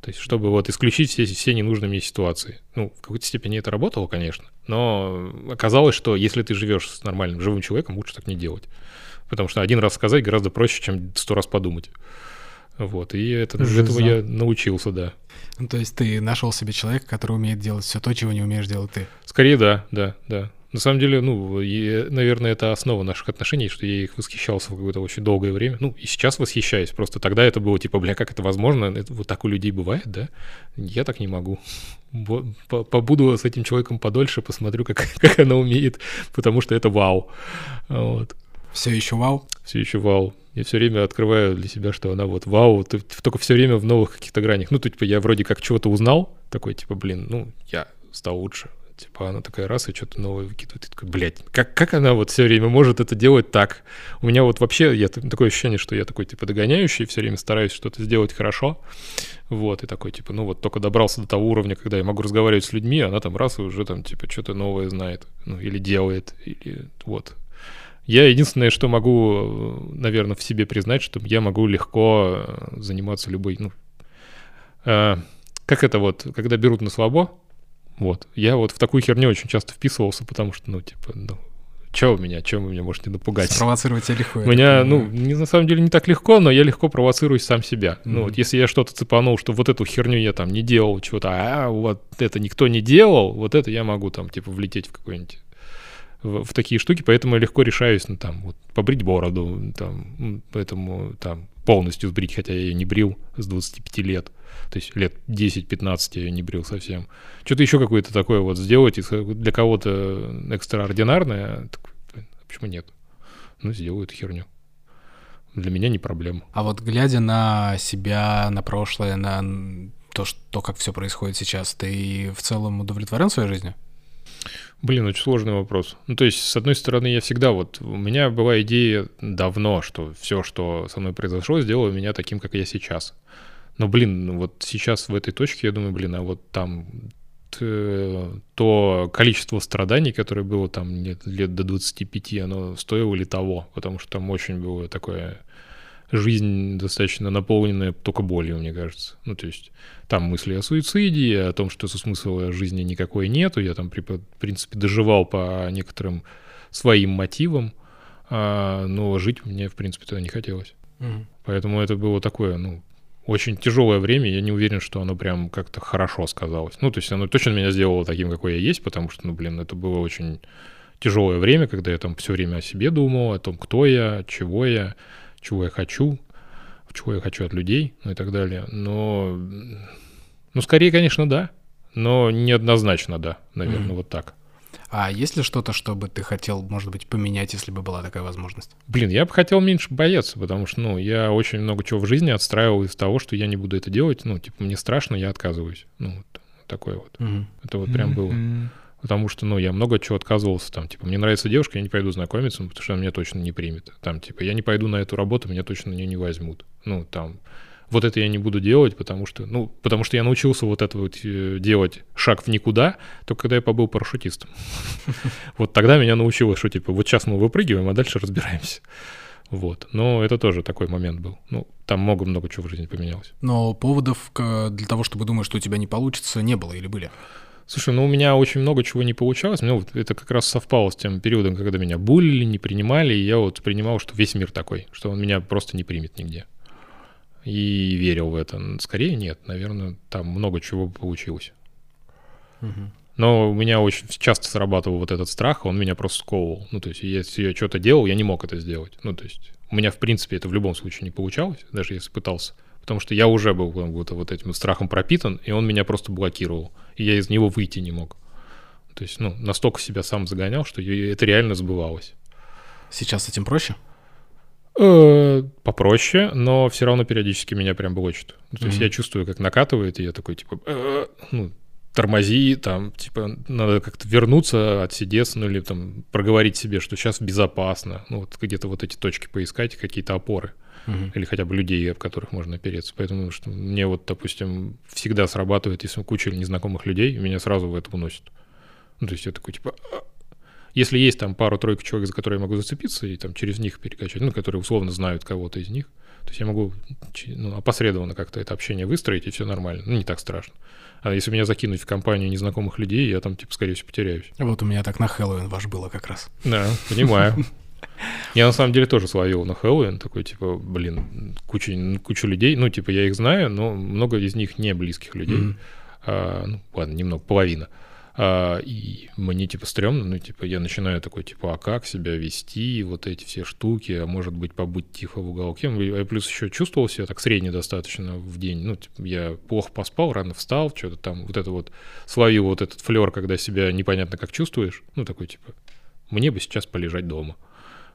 То есть, чтобы вот исключить все, все ненужные мне ситуации. Ну, в какой-то степени это работало, конечно, но оказалось, что если ты живешь с нормальным живым человеком, лучше так не делать. Потому что один раз сказать гораздо проще, чем сто раз подумать. Вот, и это, этому я научился, да. Ну, то есть ты нашел себе человека, который умеет делать все то, чего не умеешь делать ты? Скорее, да, да, да. На самом деле, ну, и, наверное, это основа наших отношений, что я их восхищался в какое-то очень долгое время. Ну, и сейчас восхищаюсь. Просто тогда это было типа, бля, как это возможно? Это, вот так у людей бывает, да? Я так не могу. Побуду с этим человеком подольше, посмотрю, как, как она умеет, потому что это вау. Вот. Все еще вау? Все еще вау. Я все время открываю для себя, что она вот вау, только все время в новых каких-то гранях. Ну, то, типа, я вроде как чего-то узнал, такой, типа, блин, ну, я стал лучше. Типа она такая раз и что-то новое выкидывает. И такой, блядь, как, как она вот все время может это делать так? У меня вот вообще я, такое ощущение, что я такой типа догоняющий, все время стараюсь что-то сделать хорошо. Вот, и такой, типа, ну вот только добрался до того уровня, когда я могу разговаривать с людьми, она там раз и уже там, типа, что-то новое знает, ну, или делает, или вот. Я единственное, что могу, наверное, в себе признать, что я могу легко э, заниматься любой, ну, э, как это вот, когда берут на слабо, вот. Я вот в такую херню очень часто вписывался, потому что, ну, типа, ну, что у меня, чем вы меня можете напугать? Спровоцировать тебя легко. У меня, ну, не, на самом деле не так легко, но я легко провоцирую сам себя. Mm-hmm. Ну, вот если я что-то цепанул, что вот эту херню я там не делал, чего-то, а вот это никто не делал, вот это я могу там, типа, влететь в какой-нибудь в, в такие штуки, поэтому я легко решаюсь, ну, там, вот, побрить бороду, там, поэтому, там, полностью сбрить, хотя я ее не брил с 25 лет. То есть лет 10-15 я ее не брил совсем. Что-то еще какое-то такое вот сделать для кого-то экстраординарное, так, а почему нет? Ну, сделаю эту херню. Для меня не проблема. А вот глядя на себя, на прошлое, на то, что, как все происходит сейчас, ты в целом удовлетворен своей жизнью? Блин, очень сложный вопрос. Ну, то есть, с одной стороны, я всегда вот... У меня была идея давно, что все, что со мной произошло, сделало меня таким, как я сейчас. Но, блин, ну вот сейчас в этой точке я думаю, блин, а вот там то количество страданий, которое было там лет, лет до 25, оно стоило ли того? Потому что там очень было такое жизнь достаточно наполненная только болью, мне кажется. Ну, то есть там мысли о суициде, о том, что смысла жизни никакой нету. Я там, в принципе, доживал по некоторым своим мотивам, а, но жить мне, в принципе, тогда не хотелось. Угу. Поэтому это было такое, ну, очень тяжелое время, я не уверен, что оно прям как-то хорошо сказалось. Ну, то есть оно точно меня сделало таким, какой я есть, потому что, ну, блин, это было очень тяжелое время, когда я там все время о себе думал, о том, кто я, чего я, чего я хочу, чего я хочу от людей, ну и так далее. Но, ну, скорее, конечно, да, но неоднозначно да, наверное, mm-hmm. вот так. А есть ли что-то, что бы ты хотел, может быть, поменять, если бы была такая возможность? Блин, я бы хотел меньше бояться, потому что, ну, я очень много чего в жизни отстраивал из того, что я не буду это делать. Ну, типа, мне страшно, я отказываюсь. Ну, вот такое вот. Mm-hmm. Это вот прям было. Потому что, ну, я много чего отказывался, там, типа, мне нравится девушка, я не пойду знакомиться, ну, потому что она меня точно не примет. Там, типа, я не пойду на эту работу, меня точно на нее не возьмут. Ну, там, вот это я не буду делать, потому что, ну, потому что я научился вот это вот э, делать шаг в никуда, только когда я побыл парашютистом. Вот тогда меня научилось, что типа вот сейчас мы выпрыгиваем, а дальше разбираемся. Вот. Но это тоже такой момент был. Ну, там много-много чего в жизни поменялось. Но поводов для того, чтобы думать, что у тебя не получится, не было или были? Слушай, ну у меня очень много чего не получалось. Ну, вот это как раз совпало с тем периодом, когда меня булили, не принимали, и я вот принимал, что весь мир такой, что он меня просто не примет нигде и верил в это. Скорее нет, наверное, там много чего получилось. Угу. Но у меня очень часто срабатывал вот этот страх, он меня просто сковывал. Ну, то есть, если я что-то делал, я не мог это сделать. Ну, то есть, у меня, в принципе, это в любом случае не получалось, даже если пытался. Потому что я уже был будто вот этим страхом пропитан, и он меня просто блокировал. И я из него выйти не мог. То есть, ну, настолько себя сам загонял, что это реально сбывалось. Сейчас с этим проще? Э, Попроще, но все равно периодически меня прям блочит. То есть я чувствую, как накатывает, и я такой, типа, «Э, ну, тормози, там, типа, надо как-то вернуться, отсидеться, ну, или там проговорить себе, что сейчас безопасно. Ну, вот где-то вот эти точки поискать, какие-то опоры. Мгм. Или хотя бы людей, об которых можно опереться. Поэтому что мне вот, допустим, всегда срабатывает, если куча незнакомых людей, меня сразу в это уносит. Ну, то есть я такой, типа, «А». если есть там пару-тройку человек, за которые я могу зацепиться, и там через них перекачать, ну, которые условно знают кого-то из них, то есть я могу ну, опосредованно как-то это общение выстроить, и все нормально. Ну, не так страшно. А если меня закинуть в компанию незнакомых людей, я там, типа, скорее всего, потеряюсь. Вот у меня так на Хэллоуин ваш было как раз. Да, понимаю. Я на самом деле тоже словил на Хэллоуин, такой, типа, блин, куча, кучу людей, ну, типа, я их знаю, но много из них не близких людей. Мгм. А, ну, ладно, немного, половина. А, и мне, типа, стрёмно, ну, типа, я начинаю такой, типа, а как себя вести, вот эти все штуки, а может быть, побыть тихо в уголке. Ну, Я плюс еще чувствовал себя так средне достаточно в день. Ну, типа, я плохо поспал, рано встал, что-то там, вот это вот, словил вот этот флер, когда себя непонятно как чувствуешь. Ну, такой, типа, мне бы сейчас полежать дома.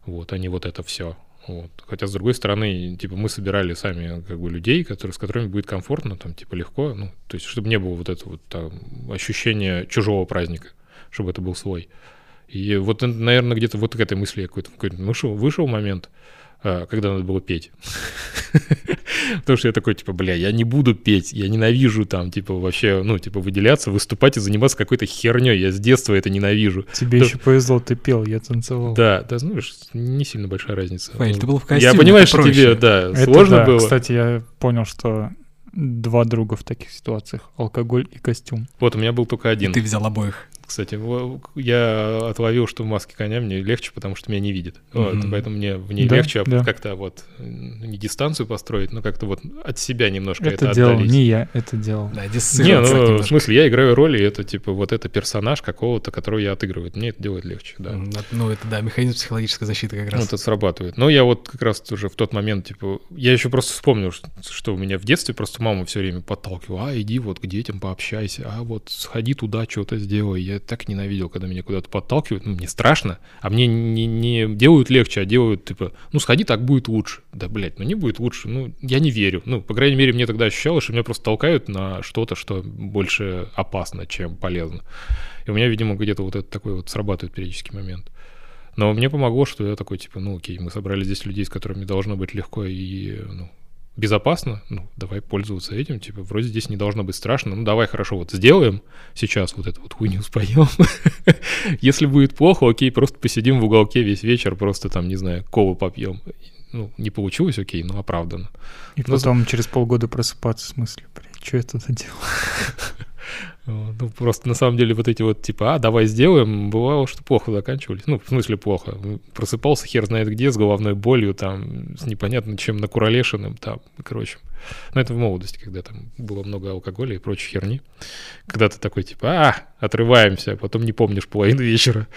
Вот, а не вот это все. Вот. Хотя, с другой стороны, типа, мы собирали сами как бы людей, которые, с которыми будет комфортно, там, типа, легко, ну, то есть, чтобы не было вот этого вот там ощущения чужого праздника, чтобы это был свой. И вот, наверное, где-то вот к этой мысли я какой-то, какой-то вышел, вышел момент, когда надо было петь. Потому что я такой, типа, бля, я не буду петь, я ненавижу там, типа, вообще, ну, типа, выделяться, выступать и заниматься какой-то херней. Я с детства это ненавижу. Тебе еще повезло, ты пел, я танцевал. Да, да, знаешь, не сильно большая разница. Фаэль, Ну, ты был в костюме, Я понимаю, что тебе, да, сложно было. Кстати, я понял, что два друга в таких ситуациях. Алкоголь и костюм. Вот у меня был только И один. ты взял обоих. Кстати, я отловил, что в маске коня мне легче, потому что меня не видит. Вот, поэтому мне в ней Да, легче да. как-то вот не дистанцию построить, но как-то вот от себя немножко Это, это, делал отдалить. не я, это делал. Да, Не, ну, в смысле, я играю роль, и это, типа, вот это персонаж какого-то, которого я отыгрываю. Мне это делает легче, да. Ну, это, да, механизм психологической защиты как Ну, раз. это срабатывает. Но я вот как раз уже в тот момент, типа, я еще просто вспомнил, что, что у меня в детстве просто мама все время подталкивала, а, иди вот к детям пообщайся, а вот сходи туда, что-то сделай. Я так ненавидел, когда меня куда-то подталкивают, ну, мне страшно, а мне не, не делают легче, а делают, типа, ну, сходи, так будет лучше. Да, блядь, ну, не будет лучше, ну, я не верю. Ну, по крайней мере, мне тогда ощущалось, что меня просто толкают на что-то, что больше опасно, чем полезно. И у меня, видимо, где-то вот это такой вот срабатывает периодический момент. Но мне помогло, что я такой, типа, ну окей, мы собрали здесь людей, с которыми должно быть легко и ну, безопасно, ну, давай пользоваться этим, типа, вроде здесь не должно быть страшно, ну, давай хорошо, вот сделаем сейчас вот эту вот хуйню споем. Если будет плохо, окей, просто посидим в уголке весь вечер, просто там, не знаю, колу попьем. Ну, не получилось, окей, но оправданно. И потом через полгода просыпаться в смысле, блядь, что я тут делал? Вот, Ну, просто на самом деле вот эти вот, типа, а, давай сделаем, бывало, что плохо заканчивались. Ну, в смысле плохо. Просыпался хер знает где, с головной болью, там, с непонятно чем накуролешенным, там, короче. Но это в молодости, когда там было много алкоголя и прочей херни. Когда ты такой, типа, а, отрываемся, а потом не помнишь половину вечера.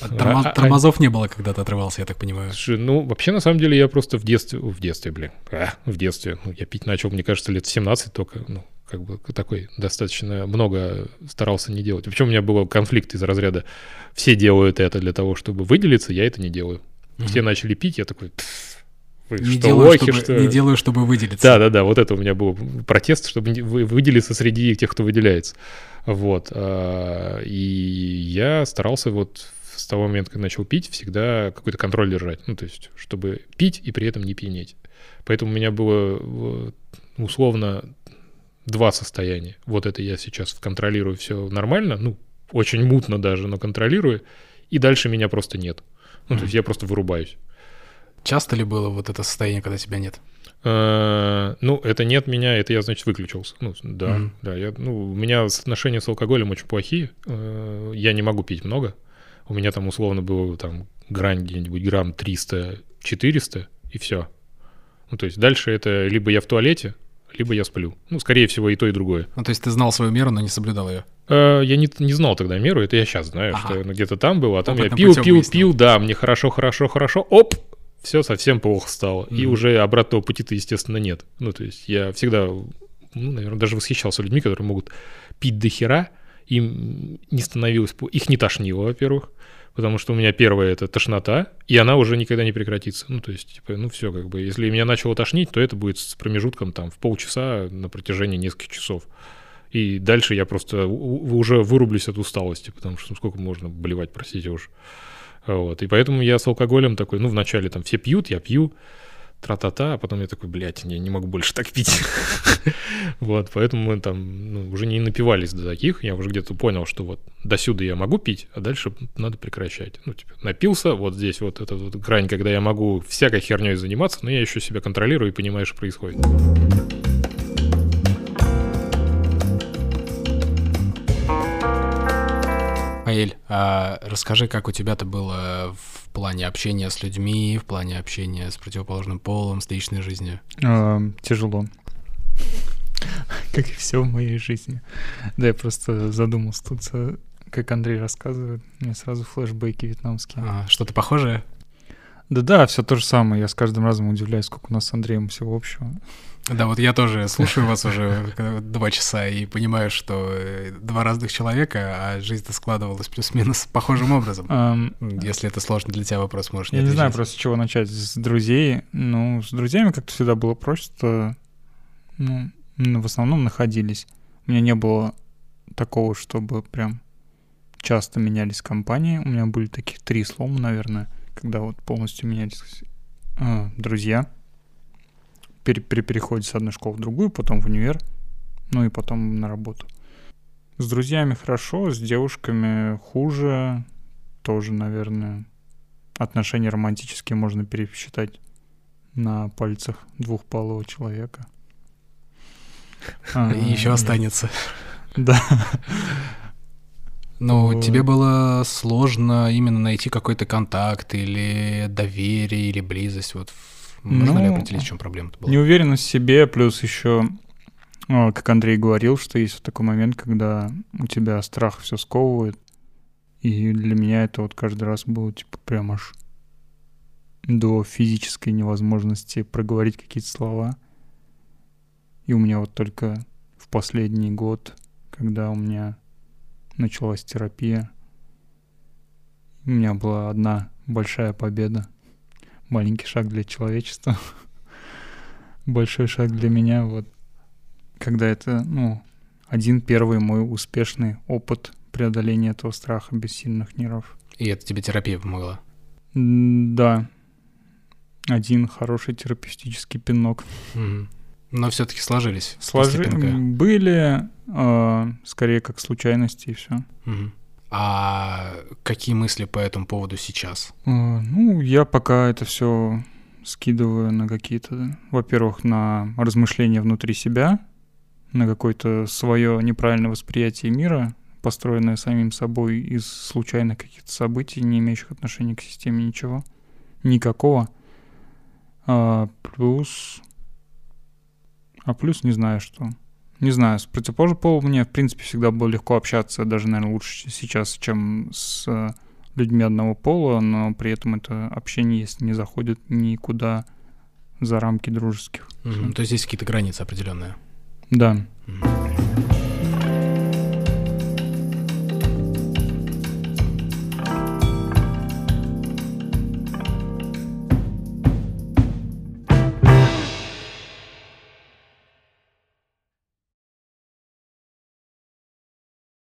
А тормо- а- а- Тормозов не было, когда ты отрывался, я так понимаю. Слушай, ну, вообще, на самом деле, я просто в детстве, в детстве, блин, а, в детстве, ну, я пить начал, мне кажется, лет в 17 только, ну, как бы такой достаточно много старался не делать. Причем у меня был конфликт из разряда все делают это для того, чтобы выделиться, я это не делаю. Все начали пить, я такой, «Пф, вы Не что, делаю, лохи, чтобы, что не ли?» делаю, чтобы выделиться. Да, да, да, вот это у меня был протест, чтобы выделиться среди тех, кто выделяется. Вот. а, И я старался вот с того момента, когда начал пить, всегда какой-то контроль держать. Ну, то есть, чтобы пить и при этом не пьянеть. Поэтому у меня было условно два состояния. Вот это я сейчас контролирую все нормально, ну, очень мутно даже, но контролирую. И дальше меня просто нет. Ну, то есть я просто вырубаюсь. Часто ли было вот это состояние, когда тебя нет? Э, Ну, это нет меня, это я, значит, выключился. Ну, да, да. Я, ну, у меня отношения с алкоголем очень плохие. Э, Я не могу пить много. У меня там условно было там грань где-нибудь грамм 300-400, и все. Ну, то есть дальше это либо я в туалете, либо я сплю. Ну, скорее всего, и то, и другое. Ну, то есть ты знал свою меру, но не соблюдал ее. Э, Я не, не знал тогда меру, это я сейчас знаю, Ага. что она где-то там было, а там я Опытным пил, путем пил, выяснил. пил, да, мне хорошо, хорошо, хорошо, оп, все совсем плохо стало. И Мгм. уже обратного пути-то, естественно, нет. Ну, то есть я всегда, ну, наверное, даже восхищался людьми, которые могут пить до хера, им не становилось, их не тошнило, во-первых, потому что у меня первая это тошнота, и она уже никогда не прекратится. Ну, то есть, типа, ну все, как бы, если меня начало тошнить, то это будет с промежутком там в полчаса на протяжении нескольких часов. И дальше я просто уже вырублюсь от усталости, потому что ну, сколько можно блевать, простите уж. Вот. И поэтому я с алкоголем такой, ну, вначале там все пьют, я пью, тра-та-та, а потом я такой, блядь, я не могу больше так пить. вот, поэтому мы там ну, уже не напивались до таких, я уже где-то понял, что вот до сюда я могу пить, а дальше надо прекращать. Ну, типа, напился, вот здесь вот этот вот грань, когда я могу всякой херней заниматься, но я еще себя контролирую и понимаю, что происходит. Аэль, а расскажи, как у тебя-то было в плане общения с людьми, в плане общения с противоположным полом, с личной жизнью? А, тяжело. Как и все в моей жизни. Да, я просто задумался тут, как Андрей рассказывает, мне сразу флешбеки вьетнамские. А, что-то похожее? Да-да, все то же самое. Я с каждым разом удивляюсь, сколько у нас с Андреем всего общего. Да, вот я тоже слушаю вас уже два часа и понимаю, что э, два разных человека, а жизнь-то складывалась плюс-минус похожим образом. Um, Если это сложно для тебя вопрос, можешь не Я отвечать. не знаю просто, с чего начать. С друзей. Ну, с друзьями как-то всегда было просто... Ну, в основном находились. У меня не было такого, чтобы прям часто менялись компании. У меня были таких три слома, наверное, когда вот полностью менялись э, друзья при, при переходе с одной школы в другую, потом в универ, ну и потом на работу. С друзьями хорошо, с девушками хуже, тоже, наверное. Отношения романтические можно пересчитать на пальцах двухполого человека. А, и еще останется. Да. Ну, тебе было сложно именно найти какой-то контакт или доверие, или близость вот можно ну, ли определить, в чем проблема была? Неуверенность в себе, плюс еще, как Андрей говорил, что есть вот такой момент, когда у тебя страх все сковывает. И для меня это вот каждый раз было типа прям аж до физической невозможности проговорить какие-то слова. И у меня вот только в последний год, когда у меня началась терапия, у меня была одна большая победа — маленький шаг для человечества, большой шаг для меня. Вот когда это, ну, один первый мой успешный опыт преодоления этого страха без сильных нервов. И это тебе терапия помогла? Да. Один хороший терапевтический пинок. Угу. Но все-таки сложились. Сложи... Были, э, скорее как случайности и все. Угу. А какие мысли по этому поводу сейчас? А, ну, я пока это все скидываю на какие-то, во-первых, на размышления внутри себя, на какое-то свое неправильное восприятие мира, построенное самим собой из случайных каких-то событий, не имеющих отношения к системе ничего, никакого. А плюс, а плюс не знаю что. Не знаю, с противоположным полом мне, в принципе, всегда было легко общаться, даже, наверное, лучше сейчас, чем с э, людьми одного пола, но при этом это общение, если не заходит никуда за рамки дружеских. Mm-hmm. То есть есть какие-то границы определенные? Да. Mm-hmm.